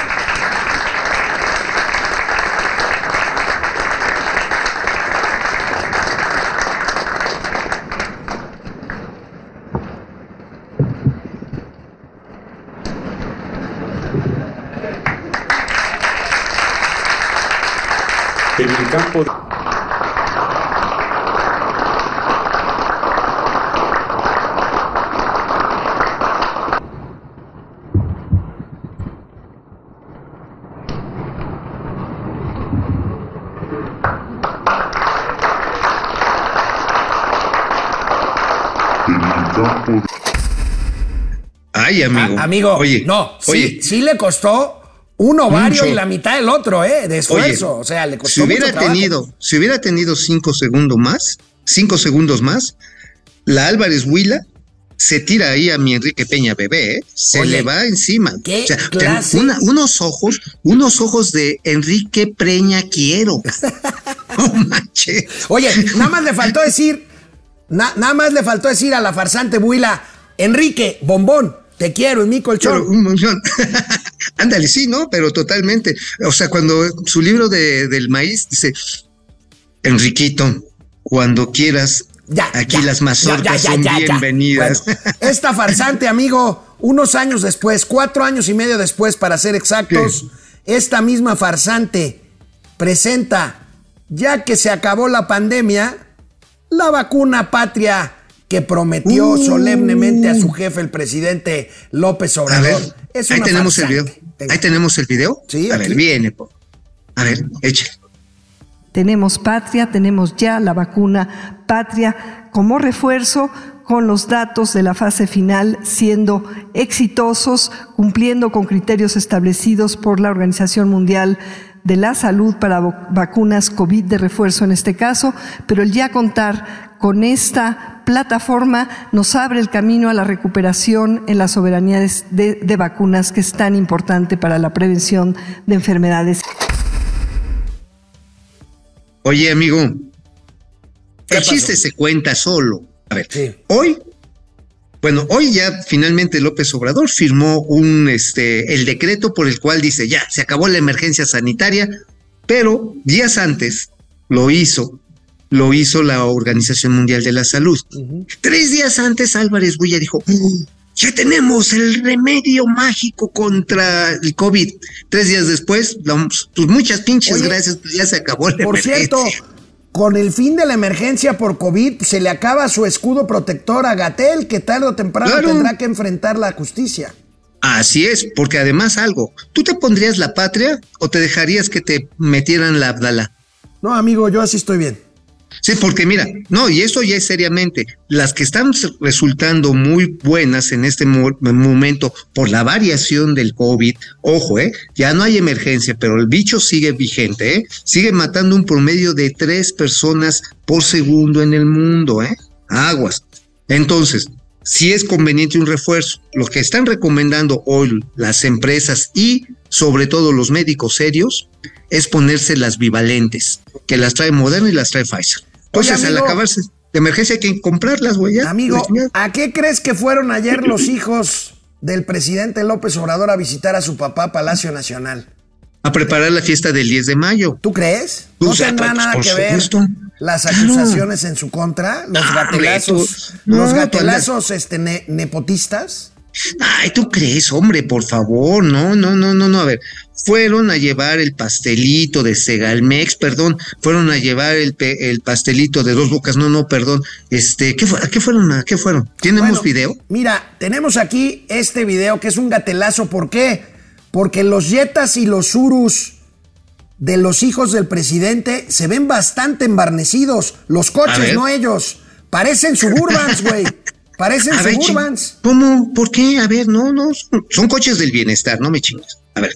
Ay, amigo. Ah, amigo, Oye, no, sí, oye, sí le costó un ovario Mucho. y la mitad del otro, ¿eh? De esfuerzo. Oye, o sea, le costó si hubiera mucho tenido, si hubiera tenido cinco segundos más, cinco segundos más, la Álvarez Huila se tira ahí a mi Enrique Peña bebé, ¿eh? se Oye, le va encima. qué O sea, clase. una- unos ojos, unos ojos de Enrique Preña quiero. Oye, nada más le faltó decir, na- nada más le faltó decir a la farsante Buila, Enrique, bombón, te quiero en mi colchón. Pero un montón. Ándale, sí, ¿no? Pero totalmente. O sea, cuando su libro de, del maíz dice, Enriquito, cuando quieras, Ya, aquí ya, las mazorcas ya, son bienvenidas. Bueno, esta farsante, amigo, unos años después, cuatro años y medio después, para ser exactos, esta misma farsante presenta, ya que se acabó la pandemia, la vacuna patria que prometió Uh. solemnemente a su jefe, el presidente López A Obrador. ver, Es ahí tenemos el video. Venga. Ahí tenemos el video. Sí, a aquí. ver, viene. A ver, échale. Tenemos patria, tenemos ya la vacuna patria como refuerzo con los datos de la fase final siendo exitosos, cumpliendo con criterios establecidos por la Organización Mundial de la Salud para vacunas COVID de refuerzo en este caso, pero el ya contar con esta plataforma nos abre el camino a la recuperación en la soberanía de, de- de vacunas que es tan importante para la prevención de enfermedades. Oye, amigo, ¿Qué el chiste se cuenta solo. A ver, Sí. hoy, bueno, hoy ya finalmente López Obrador firmó un, este, el decreto por el cual dice, ya, se acabó la emergencia sanitaria, pero días antes lo hizo, lo hizo la Organización Mundial de la Salud. Tres días antes Álvarez Bulla dijo, "Uh, ya tenemos el remedio mágico contra el COVID. Tres días después, la- pues muchas pinches Oye, gracias, pues ya se acabó la Por cierto, con el fin de la emergencia por COVID, se le acaba su escudo protector a Gatel, que tarde o temprano Claro. tendrá que enfrentar la justicia. Así es, porque además algo, ¿tú te pondrías la patria o te dejarías que te metieran la Abdala? No, amigo, yo así estoy bien. Sí, porque mira, no, y eso ya es seriamente, las que están resultando muy buenas en este momento por la variación del COVID, ojo, eh, ya no hay emergencia, pero el bicho sigue vigente, eh, sigue matando un promedio de tres personas por segundo en el mundo, eh, aguas. Entonces, si es conveniente un refuerzo. Lo que están recomendando hoy las empresas y sobre todo los médicos serios es ponerse las bivalentes, que las trae Moderna y las trae Pfizer. Entonces, al acabarse de emergencia hay que comprarlas, güey. Amigo, ¿a qué crees que fueron ayer los hijos del presidente López Obrador a visitar a su papá Palacio Nacional? A preparar la fiesta del 10 de mayo. ¿Tú crees? ¿No tendrá nada que ver las acusaciones en su contra? ¿Los ah, gatelazos? ¿Los gatelazos este, nepotistas? Ay, ¿tú crees, hombre? Por favor, no, no, no, no, no. A ver, fueron a llevar el pastelito de Segalmex, perdón, fueron a llevar el, el pastelito de dos bocas, no, no, perdón. Este, ¿qué, fue, ¿a qué fueron? ¿A qué fueron? ¿Tenemos video? Mira, tenemos aquí este video que es un gatelazo. ¿Por qué? Porque los Yetas y los Urus de los hijos del presidente se ven bastante embarnecidos. Los coches, no ellos. Parecen suburbans, güey. Parecen suburbans. ¿Cómo? ¿Por qué? A ver, no, no. Son, coches del bienestar, no me chingas. A ver.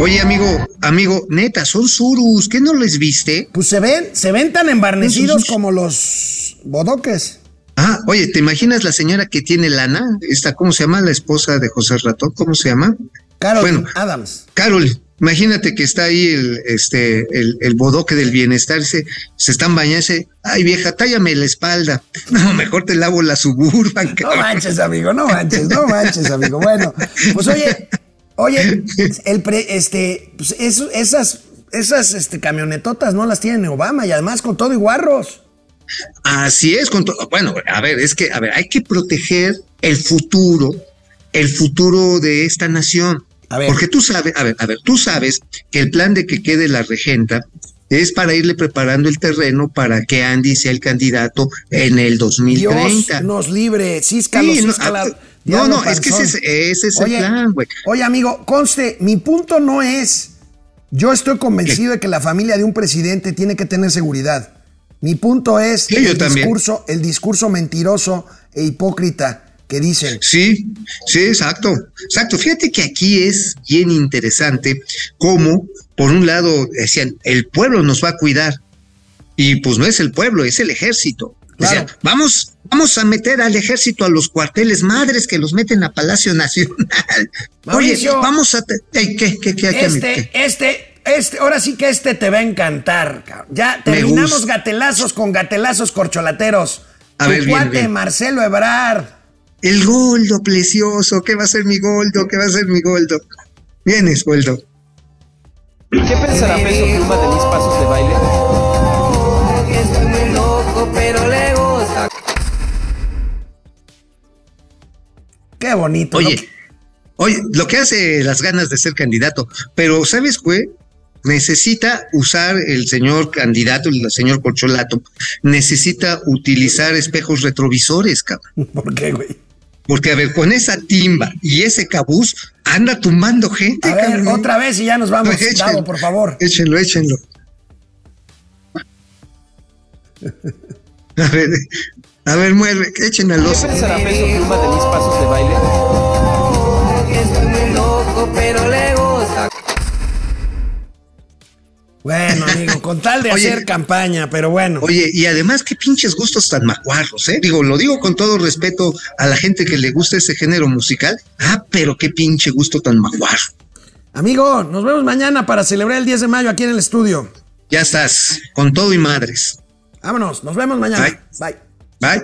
Oye, amigo, amigo, neta, son surus, ¿qué no les viste? Pues se ven, se ven tan embarnecidos como los bodoques. Ah, oye, ¿te imaginas la señora que tiene lana? Esta, ¿cómo se llama? La esposa de José Ratón, ¿cómo se llama? Carol bueno, Adams. Carol, imagínate que está ahí el, este, el, bodoque del bienestar, se, se están bañando, ay vieja, tállame la espalda. No, mejor te lavo la suburban. No manches, amigo, no manches, no manches, amigo. Bueno, pues oye, Oye, el este, pues esas, esas este, camionetotas no las tiene Obama y además con todo y guarros. Así es, con todo. Bueno, a ver, es que, a ver, hay que proteger el futuro, el futuro de esta nación. A ver. Porque tú sabes, a ver, a ver, tú sabes que el plan de que quede la regenta es para irle preparando el terreno para que Andy sea el candidato en el 2030. Dios nos libre, Cisca, sí, no, no, es que ese, es el plan, güey. Oye, amigo, conste, mi punto no es. Yo estoy convencido de que la familia de un presidente tiene que tener seguridad. Mi punto es el, discurso, el discurso mentiroso e hipócrita que dicen. Sí, sí, exacto. Exacto. Fíjate que aquí es bien interesante cómo, por un lado, decían, el pueblo nos va a cuidar. Y pues no es el pueblo, es el ejército. Claro. vamos, vamos a meter al ejército a los cuarteles madres que los meten a Palacio Nacional. Oye, vamos a... ¿qué, qué, qué, este, este, este, ahora sí que este te va a encantar. cabrón. Ya terminamos gatelazos con gatelazos corcholateros. A tu ver, bien, cuate bien. Marcelo Ebrard. El Goldo, precioso. ¿Qué va a ser mi Goldo? ¿Qué va a ser mi Goldo? Vienes, Goldo. ¿Qué pensará Peso Pluma de mis pasos de baile? Estoy muy loco, pero le Qué bonito. ¿no? Oye, oye, lo que hace las ganas de ser candidato, pero ¿sabes qué? Necesita usar el señor candidato, el señor Corcholato, necesita utilizar espejos retrovisores, cabrón. ¿Por qué, güey? Porque, a ver, con esa timba y ese cabuz, anda tumbando gente, A ver, cabrón. otra vez y ya nos vamos. Échenlo. Davo, por favor. Échenlo, échenlo. A ver, a ver, mueve, echen al ¿Qué oso. pensará Peso Pluma de mis pasos de baile? Estoy muy loco, pero le gusta. Bueno, amigo, con tal de Oye. hacer campaña, pero bueno. Oye, y además, qué pinches gustos tan macuarros, ¿eh? Digo, lo digo con todo respeto a la gente que le gusta ese género musical. Ah, pero qué pinche gusto tan macuarro. Amigo, nos vemos mañana para celebrar el 10 de mayo aquí en el estudio. Ya estás, con todo y madres. Vámonos, nos vemos mañana. Bye. Bye. 来。